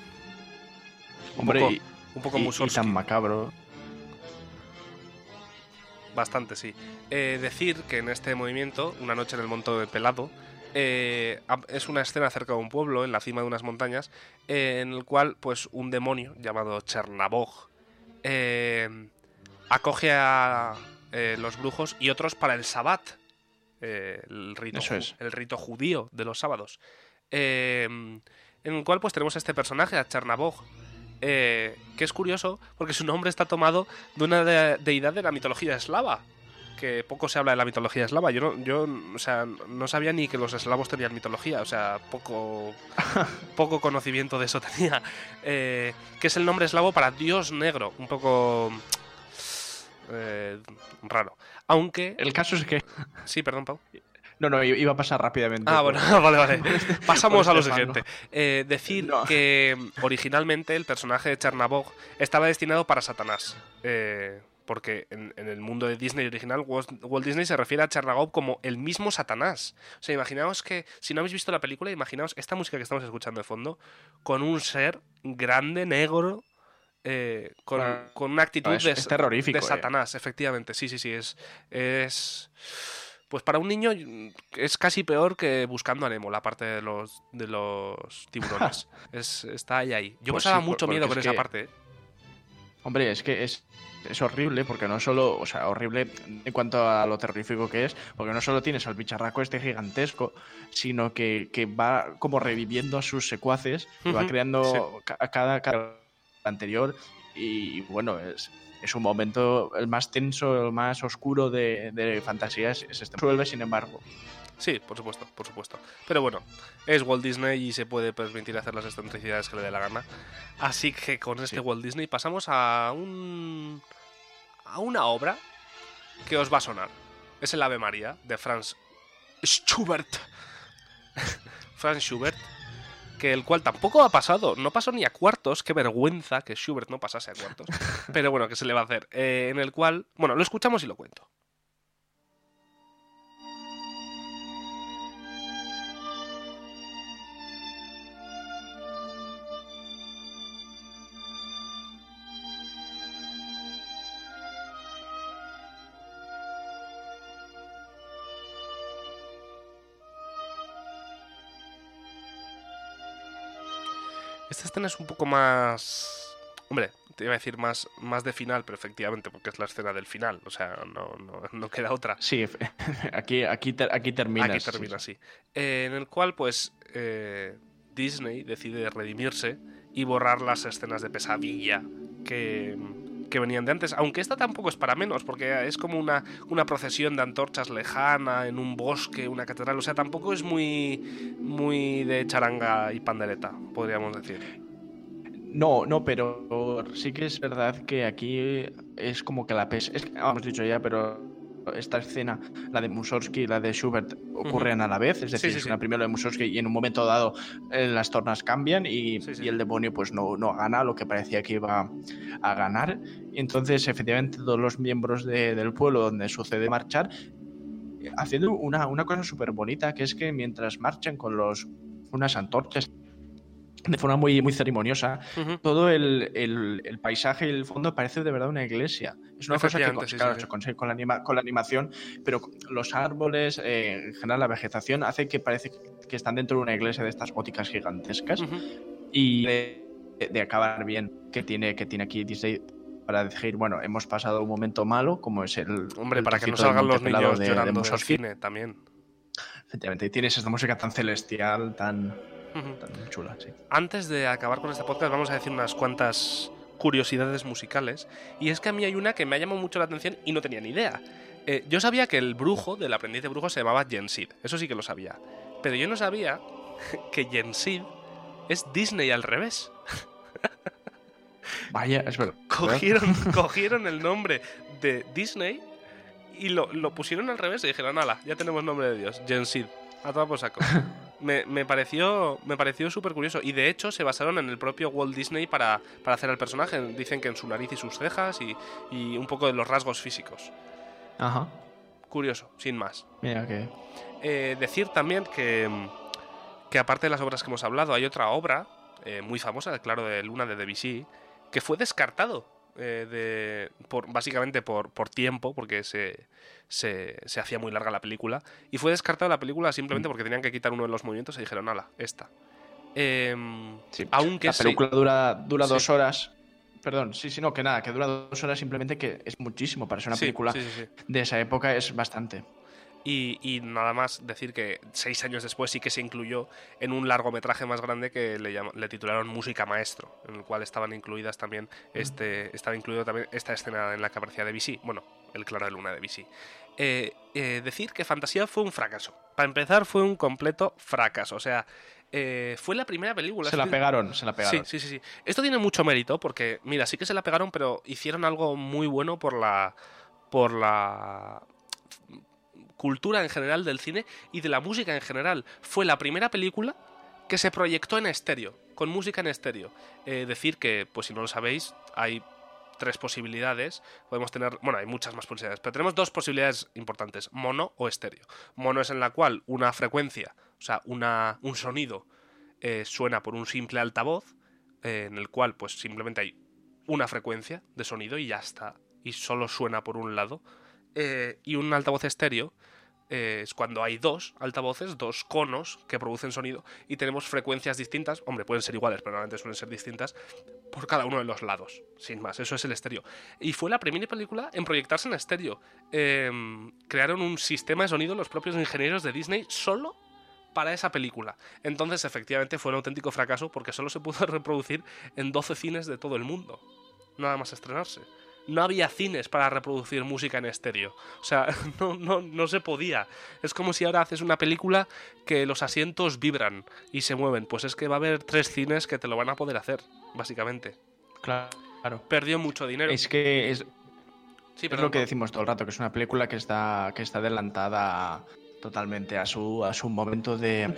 Hombre, un poco, y, tan macabro. Bastante, sí. Eh, decir que en este movimiento, Una noche en el monto de pelado, eh, es una escena cerca de un pueblo, en la cima de unas montañas, eh, en el cual pues un demonio llamado Chernabog acoge a los brujos y otros para el Sabbat, el, rito, el rito judío de los sábados en el cual pues tenemos a este personaje, a Chernabog, eh, que es curioso porque su nombre está tomado de una deidad de la mitología eslava, que poco se habla de la mitología eslava. Yo no, yo, o sea, no sabía ni que los eslavos tenían mitología, o sea, poco, poco conocimiento de eso tenía. Eh, que es el nombre eslavo para dios negro, un poco eh, raro. Aunque... El caso es que... Sí, perdón, Pau. No, no, iba a pasar rápidamente. Ah, bueno, vale, vale. Pasamos a lo siguiente. Eh, decir que mm, originalmente el personaje de Chernabog estaba destinado para Satanás. Eh, porque en, el mundo de Disney original, Walt, Disney se refiere a Chernabog como el mismo Satanás. O sea, imaginaos que, si no habéis visto la película, imaginaos esta música que estamos escuchando de fondo, con un ser grande, negro, eh, con, una actitud de, de Satanás, efectivamente. Sí, sí, sí, es... es pues para un niño es casi peor que buscando a Nemo, la parte de los, de los tiburones. es, está ahí ahí. Yo pues pasaba mucho miedo con esa parte. ¿eh? Hombre, es que es, es horrible porque no solo, o sea, horrible en cuanto a lo terrorífico que es, porque no solo tienes al bicharraco este gigantesco, sino que, va como reviviendo a sus secuaces, va creando cada, cada anterior y bueno, es, es un momento el más tenso, el más oscuro de, de fantasía, es, este. Suelve, sin embargo. Sí, por supuesto, por supuesto. Pero bueno, es Walt Disney y se puede permitir hacer las excentricidades que le dé la gana. Así que con este Walt Disney pasamos a un. a una obra que os va a sonar. Es el Ave María de Franz Schubert. Franz Schubert que el cual tampoco ha pasado, no pasó ni a cuartos, qué vergüenza que Schubert no pasase a cuartos, pero bueno, ¿qué se le va a hacer? Eh, en el cual, bueno, lo escuchamos y lo cuento. Escena es un poco más... Hombre, te iba a decir más, más de final, pero efectivamente, porque es la escena del final, o sea, no, no, queda otra. Sí, aquí, aquí, aquí termina. Aquí termina, sí. Eh, en el cual, pues, eh, Disney decide redimirse y borrar las escenas de pesadilla que, que venían de antes, aunque esta tampoco es para menos, porque es como una, una procesión de antorchas lejana en un bosque, una catedral, o sea, tampoco es muy, muy de charanga y pandereta, podríamos decir. No, no, pero sí que es verdad que aquí es como que la pes... Es que, hemos dicho ya, pero esta escena, la de Mussorgsky y la de Schubert, ocurren a la vez. Es decir, es primero la de Mussorgsky y en un momento dado eh, las tornas cambian y, el demonio pues no, no, gana lo que parecía que iba a ganar. Y entonces, efectivamente, todos los miembros del pueblo donde sucede marchar, haciendo una, una cosa súper bonita, que es que mientras marchan con los unas antorchas de forma muy, muy ceremoniosa. Todo el, el, paisaje y el fondo parece de verdad una iglesia. Es una cosa que se consigue con la, con la animación, pero los árboles, eh, en general la vegetación, hace que parece que están dentro de una iglesia de estas góticas gigantescas. Y de, acabar bien, que tiene, que tiene aquí Disney para decir, bueno, hemos pasado un momento malo, como es el. Hombre, para que no salgan los niños de, llorando de, cine también. Efectivamente, y tienes esta música tan celestial, tan chula, Antes de acabar con este podcast, vamos a decir unas cuantas curiosidades musicales. Y es que a mí hay una que me ha llamado mucho la atención y no tenía ni idea. Eh, yo sabía que el brujo, del aprendiz de brujo, se llamaba Jensid. Eso sí que lo sabía. Pero yo no sabía que Jensid es Disney al revés. Vaya, es verdad. Cogieron, cogieron el nombre de Disney y lo, pusieron al revés y dijeron, ala, ya tenemos nombre de Dios, Jensid. A por saco. Me, pareció, me pareció súper curioso. Y de hecho se basaron en el propio Walt Disney para, hacer el personaje. Dicen que en su nariz y sus cejas y, un poco de los rasgos físicos. Ajá. Curioso, sin más. Mira que... Eh, decir también que, que aparte de las obras que hemos hablado, hay otra obra eh, muy famosa, claro, de Luna de Debussy, que fue descartado eh, de, por, básicamente por, por tiempo, porque se, se, hacía muy larga la película. Y fue descartada la película simplemente mm. porque tenían que quitar uno de los movimientos y dijeron, ala, esta. Em, aunque la película dura, dura dos horas. Perdón, sí, sí, no, que nada, que dura dos horas simplemente que es muchísimo para ser una película de esa época, es bastante. Y, nada más decir que seis años después sí que se incluyó en un largometraje más grande que le, le titularon Música Maestro, en el cual estaban incluidas también este, estaba incluido también esta escena en la que aparecía Debussy, bueno, el Claro de Luna de Debussy. Eh, eh, decir que Fantasía fue un fracaso. Para empezar, fue un completo fracaso. O sea, eh, fue la primera película. Se la pegaron, se la pegaron. Sí, sí, sí, sí. Esto tiene mucho mérito porque, mira, sí que se la pegaron, pero hicieron algo muy bueno por la. por la cultura en general del cine y de la música en general. Fue la primera película que se proyectó en estéreo, con música en estéreo. Eh, decir que, pues si no lo sabéis, hay tres posibilidades. Podemos tener, bueno, hay muchas más posibilidades, pero tenemos dos posibilidades importantes, mono o estéreo. Mono es en la cual una frecuencia, o sea, una, un sonido eh, suena por un simple altavoz, eh, en el cual pues simplemente hay una frecuencia de sonido y ya está, y solo suena por un lado. y un altavoz estéreo es cuando hay dos altavoces, dos conos que producen sonido y tenemos frecuencias distintas, hombre, pueden ser iguales, pero normalmente suelen ser distintas, por cada uno de los lados, sin más, eso es el estéreo. Y fue la primera película en proyectarse en estéreo. Em, crearon un sistema de sonido los propios ingenieros de Disney solo para esa película. Entonces, efectivamente, fue un auténtico fracaso porque solo se pudo reproducir en 12 cines de todo el mundo, nada más estrenarse no había cines para reproducir música en estéreo. O sea, no, no, no, se podía. Es como si ahora haces una película que los asientos vibran y se mueven. Pues es que va a haber tres cines que te lo van a poder hacer, básicamente. Claro. Perdió mucho dinero. Es que es, sí, es lo que decimos todo el rato, que es una película que está, que está adelantada totalmente a su, a su momento de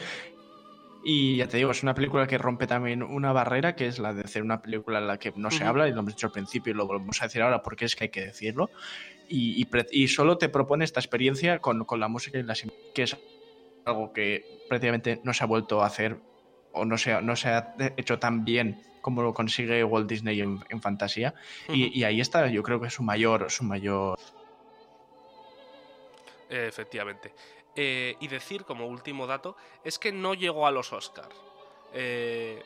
y ya te digo, es una película que rompe también una barrera, que es la de hacer una película en la que no se habla, y lo hemos dicho al principio y lo volvemos a decir ahora porque es que hay que decirlo. Y, y, solo te propone esta experiencia con, con la música y las que es algo que prácticamente no se ha vuelto a hacer o no se, no se ha hecho tan bien como lo consigue Walt Disney en, fantasía. y, y, ahí está, yo creo que es su mayor, su mayor. Efectivamente. Eh, y decir como último dato es que no llegó a los Oscars. Eh,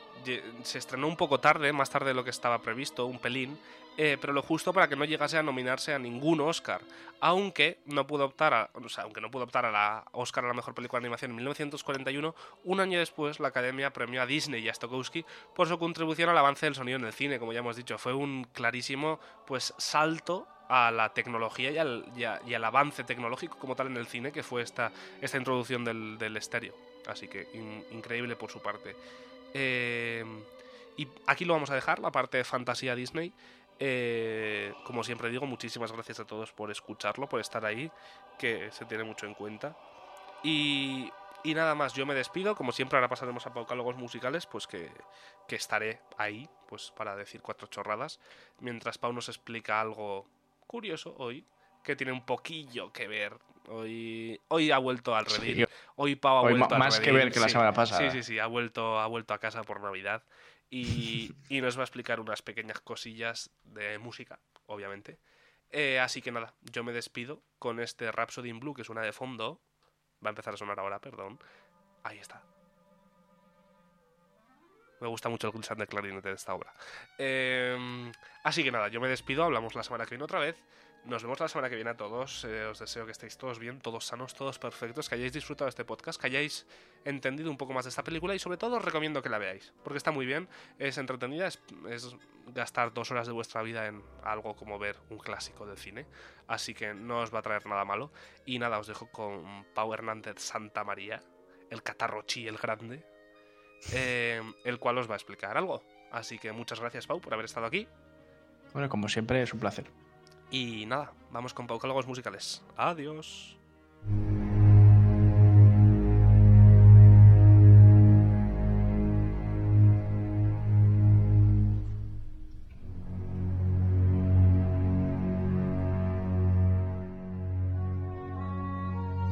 se estrenó un poco tarde, más tarde de lo que estaba previsto, un pelín, eh, pero lo justo para que no llegase a nominarse a ningún Oscar, aunque no pudo optar a, o sea, aunque no pudo optar a la Oscar a la mejor película de animación en 1941, un año después la Academia premió a Disney y a Stokowski por su contribución al avance del sonido en el cine, como ya hemos dicho, fue un clarísimo pues salto a la tecnología y al, avance tecnológico como tal en el cine, que fue esta, introducción del, estéreo. Así que increíble por su parte. Eh, y aquí lo vamos a dejar, la parte de fantasía Disney. Eh, como siempre digo, muchísimas gracias a todos por escucharlo, por estar ahí, que se tiene mucho en cuenta. Y, nada más, yo me despido. Como siempre, ahora pasaremos a Paucálogos Musicales, pues que, que, estaré ahí pues para decir cuatro chorradas, mientras Pau nos explica algo curioso hoy que tiene un poquillo que ver. Hoy, hoy ha vuelto al redil. Hoy Pau ha vuelto Más que ver que la semana pasada. Sí, sí, sí, ha vuelto, ha vuelto a casa por Navidad y, nos va a explicar unas pequeñas cosillas de música, obviamente. Eh, así que nada, yo me despido con este Rhapsody in Blue, que es una de fondo. Va a empezar a sonar ahora, perdón. Ahí está. Me gusta mucho el glissando de clarinete de esta obra. Em, así que nada, yo me despido. Hablamos la semana que viene otra vez. Nos vemos la semana que viene a todos. Eh, os deseo que estéis todos bien, todos sanos, todos perfectos, que hayáis disfrutado este podcast, que hayáis entendido un poco más de esta película y sobre todo os recomiendo que la veáis, porque está muy bien, es entretenida, es, gastar dos horas de vuestra vida en algo como ver un clásico del cine, así que no os va a traer nada malo. Y nada, os dejo con Pau Hernández Santa María, el catarrochi, el grande, eh, el cual os va a explicar algo. Así que muchas gracias Pau por haber estado aquí. Bueno, como siempre es un placer. Y nada, vamos con paucálogos musicales. Adiós.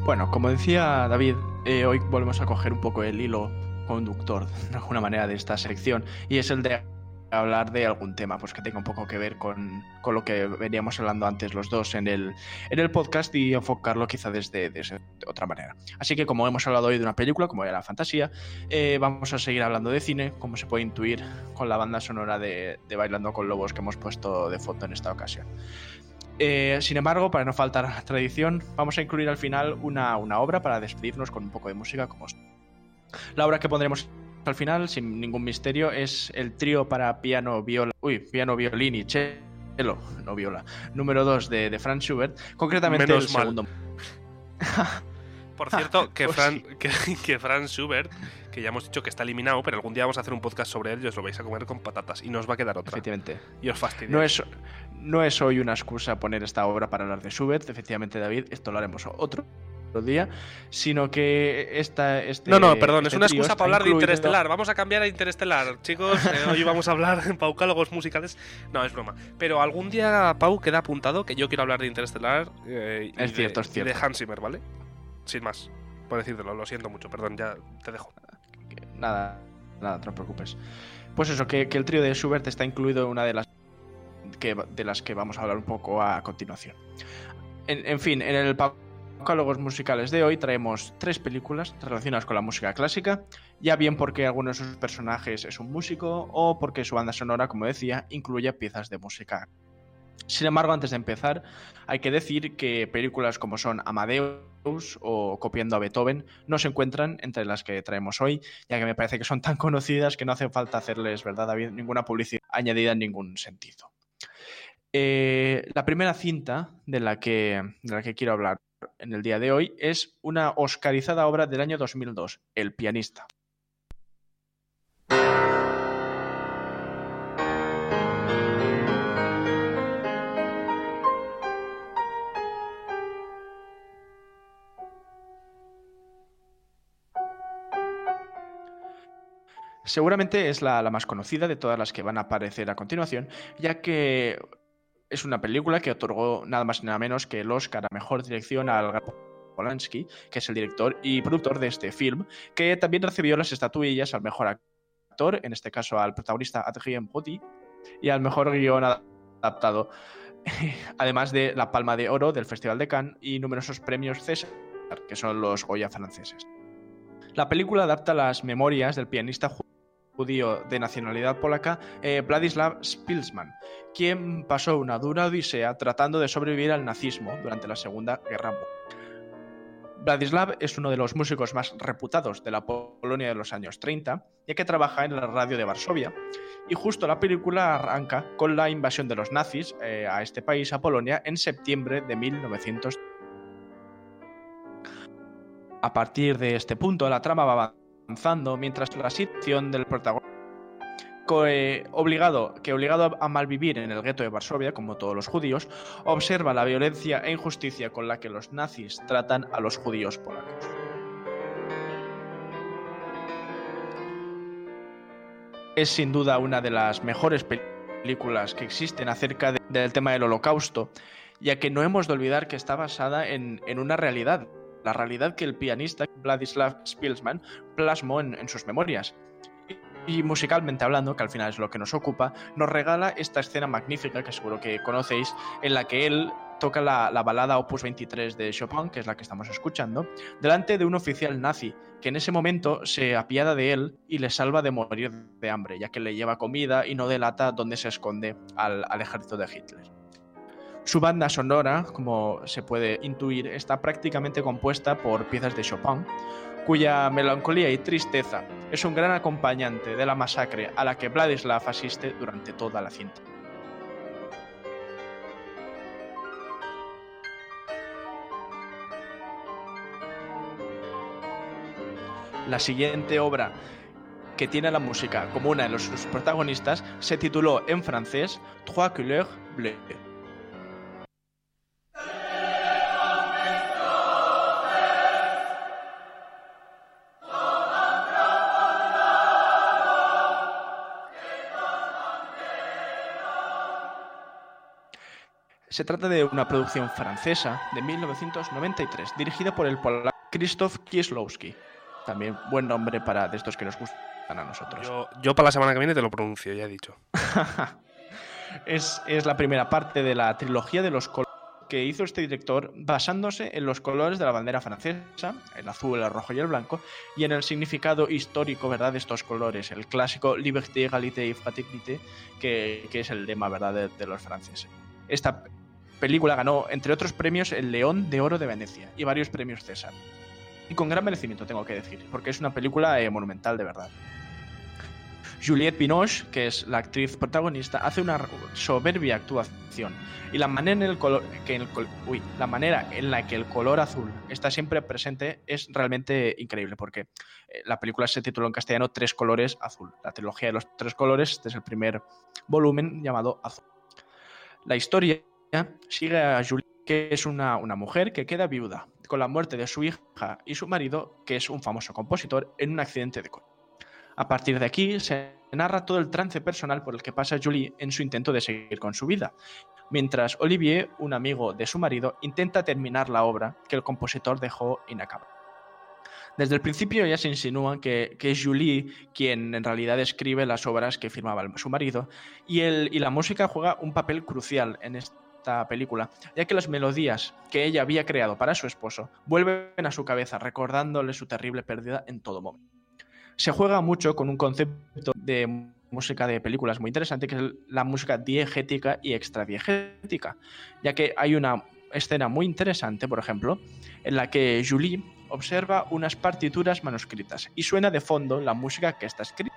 Bueno, como decía David, eh, hoy volvemos a coger un poco el hilo conductor, de alguna manera, de esta sección, y es el de hablar de algún tema pues que tenga un poco que ver con, lo que veníamos hablando antes los dos en el, en el podcast y enfocarlo quizá desde, otra manera. Así que como hemos hablado hoy de una película, como era la fantasía, eh, vamos a seguir hablando de cine, como se puede intuir con la banda sonora de, Bailando con Lobos que hemos puesto de foto en esta ocasión. Eh, sin embargo, para no faltar tradición, vamos a incluir al final una, una obra para despedirnos con un poco de música como la obra que pondremos al final, sin ningún misterio, es el trío para piano, viola, uy, piano, violín y cello, no viola, número 2 de, de, Franz Schubert, concretamente el segundo. Por cierto, que, pues Fran, que, Franz Schubert, que ya hemos dicho que está eliminado, pero algún día vamos a hacer un podcast sobre él y os lo vais a comer con patatas y nos va a quedar otra. Efectivamente. Y os fastidia. No es, no es hoy una excusa poner esta obra para hablar de Schubert, efectivamente, David, esto lo haremos otro día, sino que esta... Este, no, no, perdón, es este una excusa para hablar de Interestelar. Vamos a cambiar a Interestelar, chicos. Eh, hoy vamos a hablar en paucálogos musicales. No, es broma. Pero algún día, Pau, queda apuntado que yo quiero hablar de Interestelar eh, es cierto, es cierto. de Hans Zimmer, ¿vale? Sin más, por decírtelo, lo siento mucho, perdón, ya te dejo. Nada, nada, no te preocupes. Pues eso, que, el trío de Schubert está incluido en una de las que, de las que vamos a hablar un poco a continuación. En, en fin, en el catálogos musicales de hoy traemos tres películas relacionadas con la música clásica, ya bien porque alguno de sus personajes es un músico o porque su banda sonora, como decía, incluye piezas de música. Sin embargo, antes de empezar, hay que decir que películas como son Amadeus o Copiando a Beethoven no se encuentran entre las que traemos hoy, ya que me parece que son tan conocidas que no hace falta hacerles, ¿verdad, David? Ninguna publicidad añadida en ningún sentido. Eh, la primera cinta de la, que, de la que quiero hablar en el día de hoy es una oscarizada obra del año 2002, El pianista. Seguramente es la, la, más conocida de todas las que van a aparecer a continuación, ya que es una película que otorgó nada más y nada menos que el Oscar a Mejor Dirección al Polanski, que es el director y productor de este film, que también recibió las estatuillas al Mejor Actor, en este caso al protagonista Adrien Brody, y al Mejor Guión Adaptado, además de la Palma de Oro del Festival de Cannes y numerosos premios César, que son los Goya franceses. La película adapta las memorias del pianista judío de nacionalidad polaca, eh, Vladislav Spilsman, quien pasó una dura odisea tratando de sobrevivir al nazismo durante la Segunda Guerra Mundial. Vladislav es uno de los músicos más reputados de la Polonia de los años 30, ya que trabaja en la radio de Varsovia, y justo la película arranca con la invasión de los nazis eh, a este país, a Polonia, en septiembre de 1900. A partir de este punto, la trama va mientras la situación del protagonista obligado, que obligado a malvivir en el gueto de Varsovia, como todos los judíos, observa la violencia e injusticia con la que los nazis tratan a los judíos polacos. Es sin duda una de las mejores películas que existen acerca del tema del holocausto, ya que no hemos de olvidar que está basada en, una realidad, la realidad que el pianista Vladislav Spilsman plasmó en, sus memorias. Y, musicalmente hablando, que al final es lo que nos ocupa, nos regala esta escena magnífica que seguro que conocéis, en la que él toca la, la, balada Opus 23 de Chopin, que es la que estamos escuchando, delante de un oficial nazi, que en ese momento se apiada de él y le salva de morir de hambre, ya que le lleva comida y no delata dónde se esconde al ejército de Hitler. Su banda sonora, como se puede intuir, está prácticamente compuesta por piezas de Chopin, cuya melancolía y tristeza es un gran acompañante de la masacre a la que Vladislav asiste durante toda la cinta. La siguiente obra que tiene la música como una de sus protagonistas se tituló en francés Trois couleurs bleues. Se trata de una producción francesa de 1993, dirigida por el polaco Krzysztof Kieslowski. También buen nombre para de estos que nos gustan a nosotros. Yo, para la semana que viene te lo pronuncio, ya he dicho. es, la primera parte de la trilogía de los colores que hizo este director basándose en los colores de la bandera francesa, el azul, el rojo y el blanco, y en el significado histórico ¿verdad? de estos colores, el clásico liberté, égalité y fraternité, que, es el lema ¿verdad? De, de, los franceses. Esta película ganó, entre otros premios, el León de Oro de Venecia y varios premios César. Y con gran merecimiento, tengo que decir, porque es una película eh, monumental de verdad. Juliette Binoche, que es la actriz protagonista, hace una soberbia actuación. Y la manera, en el color, que el, la manera en la que el color azul está siempre presente es realmente increíble, porque eh, la película se tituló en castellano Tres colores azul. La trilogía de los tres colores, este es el primer volumen llamado Azul. La historia sigue a Juliette, que es una, una mujer que queda viuda con la muerte de su hija y su marido, que es un famoso compositor, en un accidente de coche. A partir de aquí se narra todo el trance personal por el que pasa Julie en su intento de seguir con su vida, mientras Olivier, un amigo de su marido, intenta terminar la obra que el compositor dejó inacabada. Desde el principio ya se insinúa que, es Julie quien en realidad escribe las obras que firmaba su marido y, y la música juega un papel crucial en este esta película, ya que las melodías que ella había creado para su esposo vuelven a su cabeza recordándole su terrible pérdida en todo momento. Se juega mucho con un concepto de música de películas muy interesante, que es la música diegética y extradiegética, ya que hay una escena muy interesante, por ejemplo, en la que Julie observa unas partituras manuscritas y suena de fondo la música que está escrita,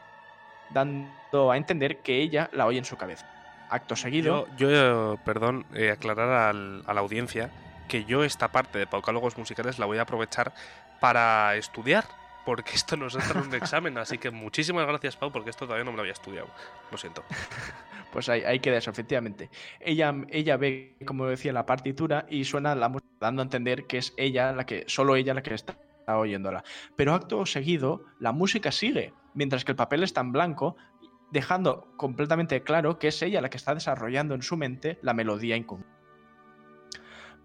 dando a entender que ella la oye en su cabeza. Acto seguido. Yo, eh, perdón, eh, aclarar a la audiencia que yo esta parte de Paucálogos Musicales la voy a aprovechar para estudiar, porque esto nos entra en un examen, así que muchísimas gracias, Pau, porque esto todavía no me lo había estudiado. Lo siento. Pues ahí, ahí queda eso, efectivamente. Ella, ella ve, como decía, la partitura y suena la música, dando a entender que es ella la que, solo ella la que está oyéndola. Pero acto seguido, la música sigue, mientras que el papel está en blanco, dejando completamente claro que es ella la que está desarrollando en su mente la melodía incomún.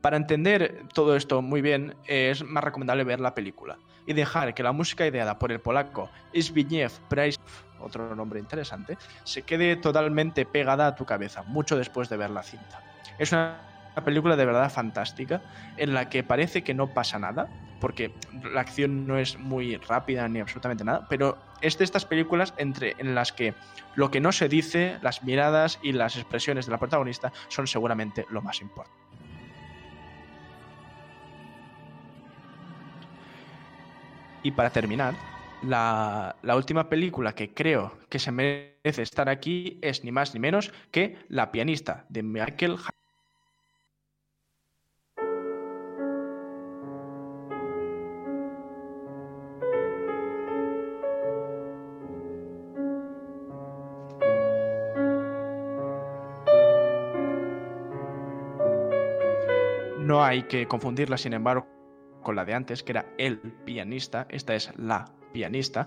Para entender todo esto muy bien, es más recomendable ver la película y dejar que la música ideada por el polaco Zbigniew Price, otro nombre interesante, se quede totalmente pegada a tu cabeza, mucho después de ver la cinta. Es una película de verdad fantástica en la que parece que no pasa nada, porque la acción no es muy rápida ni absolutamente nada, pero es de estas películas entre, en las que lo que no se dice, las miradas y las expresiones de la protagonista son seguramente lo más importante. Y para terminar, la, la, última película que creo que se merece estar aquí es ni más ni menos que La pianista de Michael No hay que confundirla, sin embargo, con la de antes, que era el pianista. Esta es la pianista.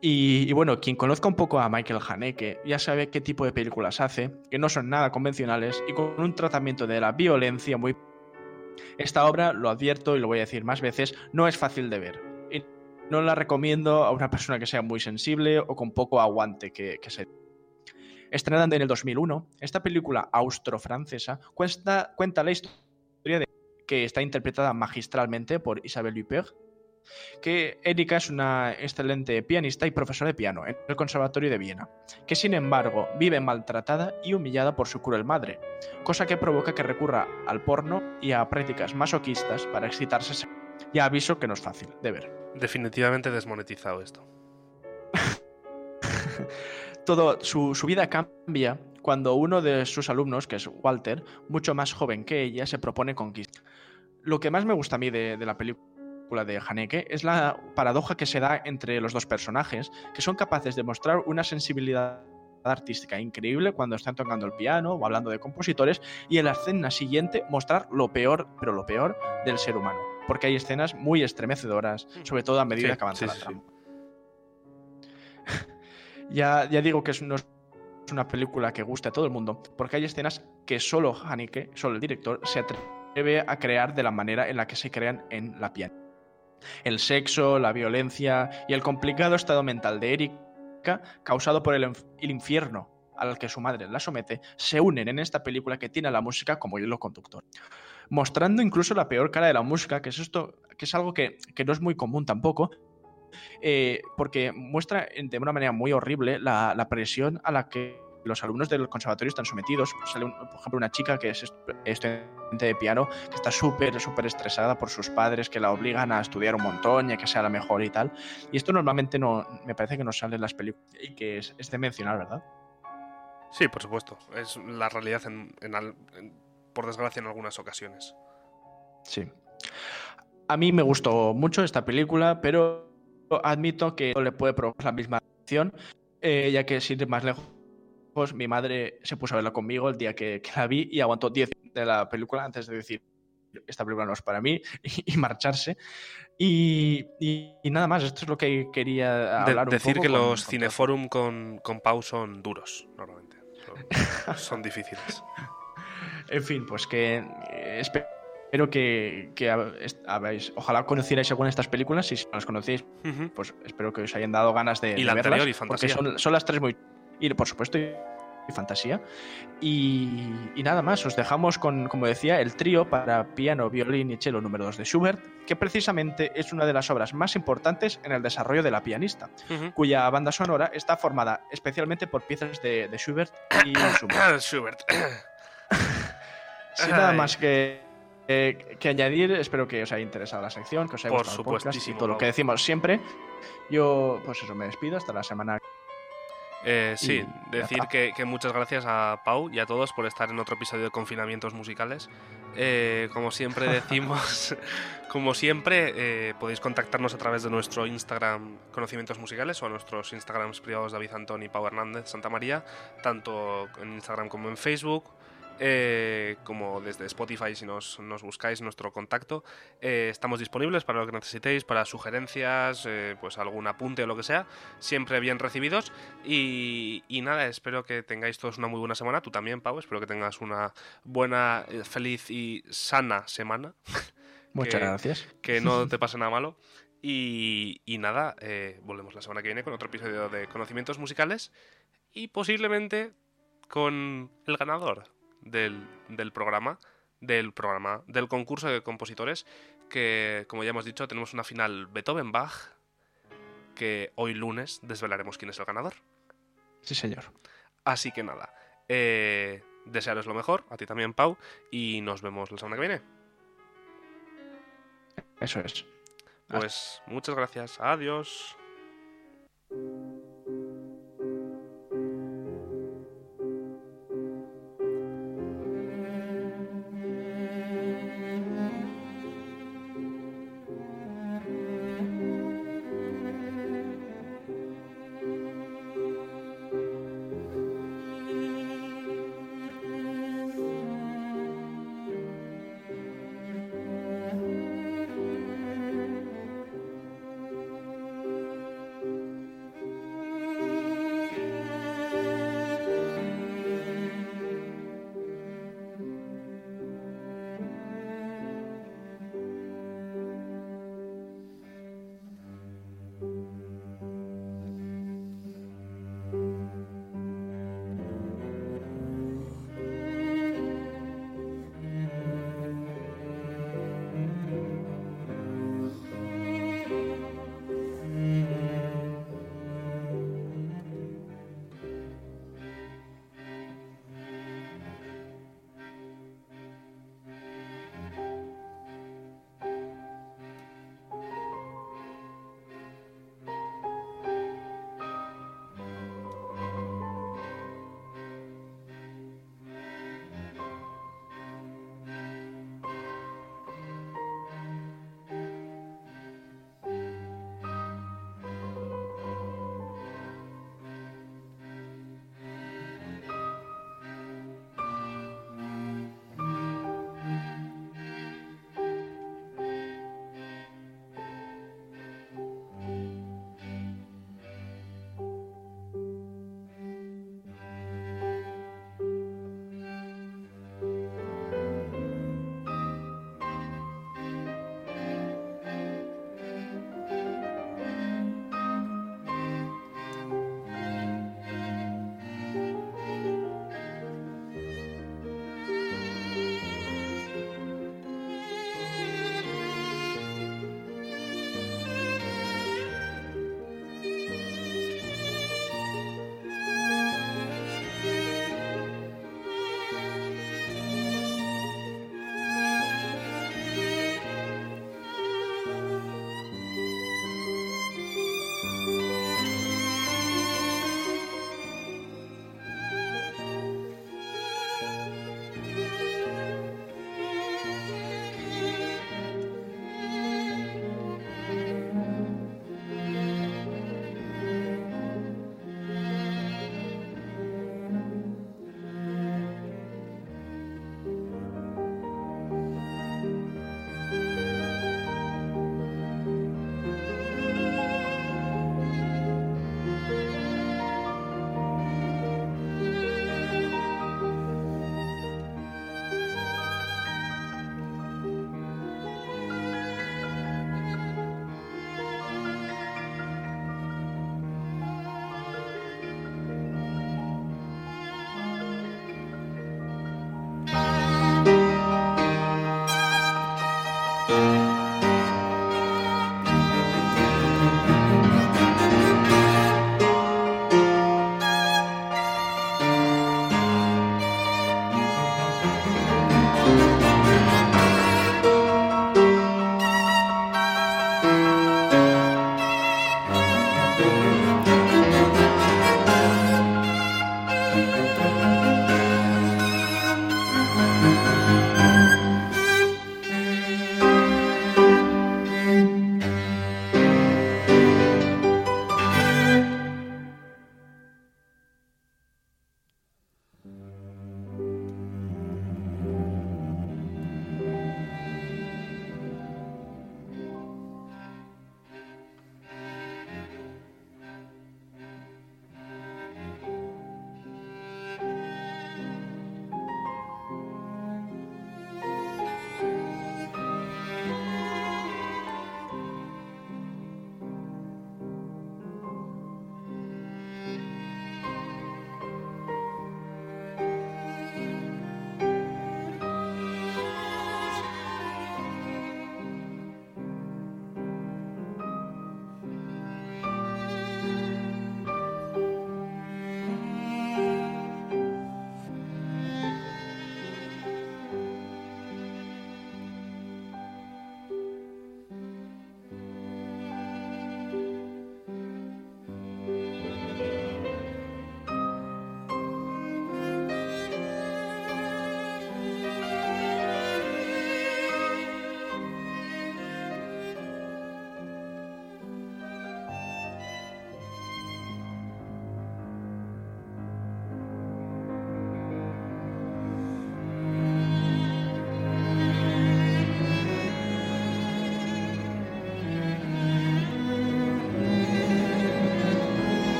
Y, bueno, quien conozca un poco a Michael Haneke ya sabe qué tipo de películas hace, que no son nada convencionales y con un tratamiento de la violencia muy... Esta obra, lo advierto y lo voy a decir más veces, no es fácil de ver. Y no la recomiendo a una persona que sea muy sensible o con poco aguante que, que se... Estrenada en el 2001, esta película austro-francesa cuenta, cuenta la historia que está interpretada magistralmente por Isabelle Huppert, que Erika es una excelente pianista y profesora de piano en el Conservatorio de Viena, que sin embargo vive maltratada y humillada por su cruel madre, cosa que provoca que recurra al porno y a prácticas masoquistas para excitarse. Ya aviso que no es fácil de ver. Definitivamente desmonetizado esto. Todo su, vida cambia cuando uno de sus alumnos, que es Walter, mucho más joven que ella, se propone conquistar. Lo que más me gusta a mí de la película de Haneke es la paradoja que se da entre los dos personajes, que son capaces de mostrar una sensibilidad artística increíble cuando están tocando el piano o hablando de compositores y en la escena siguiente mostrar lo peor, pero lo peor del ser humano, porque hay escenas muy estremecedoras, mm. sobre todo a medida que avanza la trama. ya, ya digo que es, no es una película que guste a todo el mundo, porque hay escenas que solo Haneke, solo el director, se atreve a crear de la manera en la que se crean en la piano. El sexo, la violencia y el complicado estado mental de Erika, causado por el, infierno al que su madre la somete, se unen en esta película que tiene a la música como hilo conductor. Mostrando incluso la peor cara de la música, que es esto, que es algo que, no es muy común tampoco, eh, porque muestra de una manera muy horrible la presión a la que los alumnos del conservatorio están sometidos. Sale, por ejemplo, una chica que es estudiante de piano, que está súper, súper estresada por sus padres, que la obligan a estudiar un montón y a que sea la mejor y tal. Y esto normalmente no, me parece que no sale en las películas y que es, de mencionar, ¿verdad? Sí, por supuesto. Es la realidad, por desgracia, en algunas ocasiones. Sí. A mí me gustó mucho esta película, pero admito que no le puede provocar la misma acción, eh, ya que sin ir más lejos pues mi madre se puso a verla conmigo el día que, la vi y aguantó 10 de la película antes de decir esta película no es para mí y, marcharse. Y, nada más, esto es lo que quería hablar. decir que los Cineforum con, con Pau son duros, normalmente. Son, difíciles. En fin, pues que eh, espero que, que habéis, ojalá conocierais alguna de estas películas. Si no las conocéis, pues espero que os hayan dado ganas de, y la verlas. y Fantasía. Porque son, son las tres muy y por supuesto y fantasía. Y, nada más, os dejamos con, como decía, el trío para piano, violín y cello número 2 de Schubert, que precisamente es una de las obras más importantes en el desarrollo de la pianista, cuya banda sonora está formada especialmente por piezas de, Schubert y Schubert. Schubert. Sin nada más que, que añadir, espero que os haya interesado la sección, que os haya gustado el podcast y todo lo que decimos siempre. Yo, pues eso, me despido hasta la semana eh, sí, decir que, muchas gracias a Pau y a todos por estar en otro episodio de Confinamientos Musicales. Eh, como siempre decimos, como siempre, eh, podéis contactarnos a través de nuestro Instagram Conocimientos Musicales o a nuestros Instagrams privados David Antón y Pau Hernández Santa María, tanto en Instagram como en Facebook. Eh, como desde Spotify si nos, buscáis nuestro contacto. Eh, estamos disponibles para lo que necesitéis, para sugerencias, eh, pues algún apunte o lo que sea, siempre bien recibidos. Y, nada, espero que tengáis todos una muy buena semana. Tú también, Pau, espero que tengas una buena, feliz y sana semana. Muchas gracias. Que no te pase nada malo. Y, y nada, volvemos la semana que viene con otro episodio de conocimientos musicales y posiblemente con el ganador del, programa, del programa, del concurso de compositores, que como ya hemos dicho, tenemos una final Beethoven-Bach, que hoy lunes desvelaremos quién es el ganador. Sí, señor. Así que nada, eh, desearos lo mejor, a ti también, Pau, y nos vemos la semana que viene. Eso es. Pues muchas gracias. Adiós.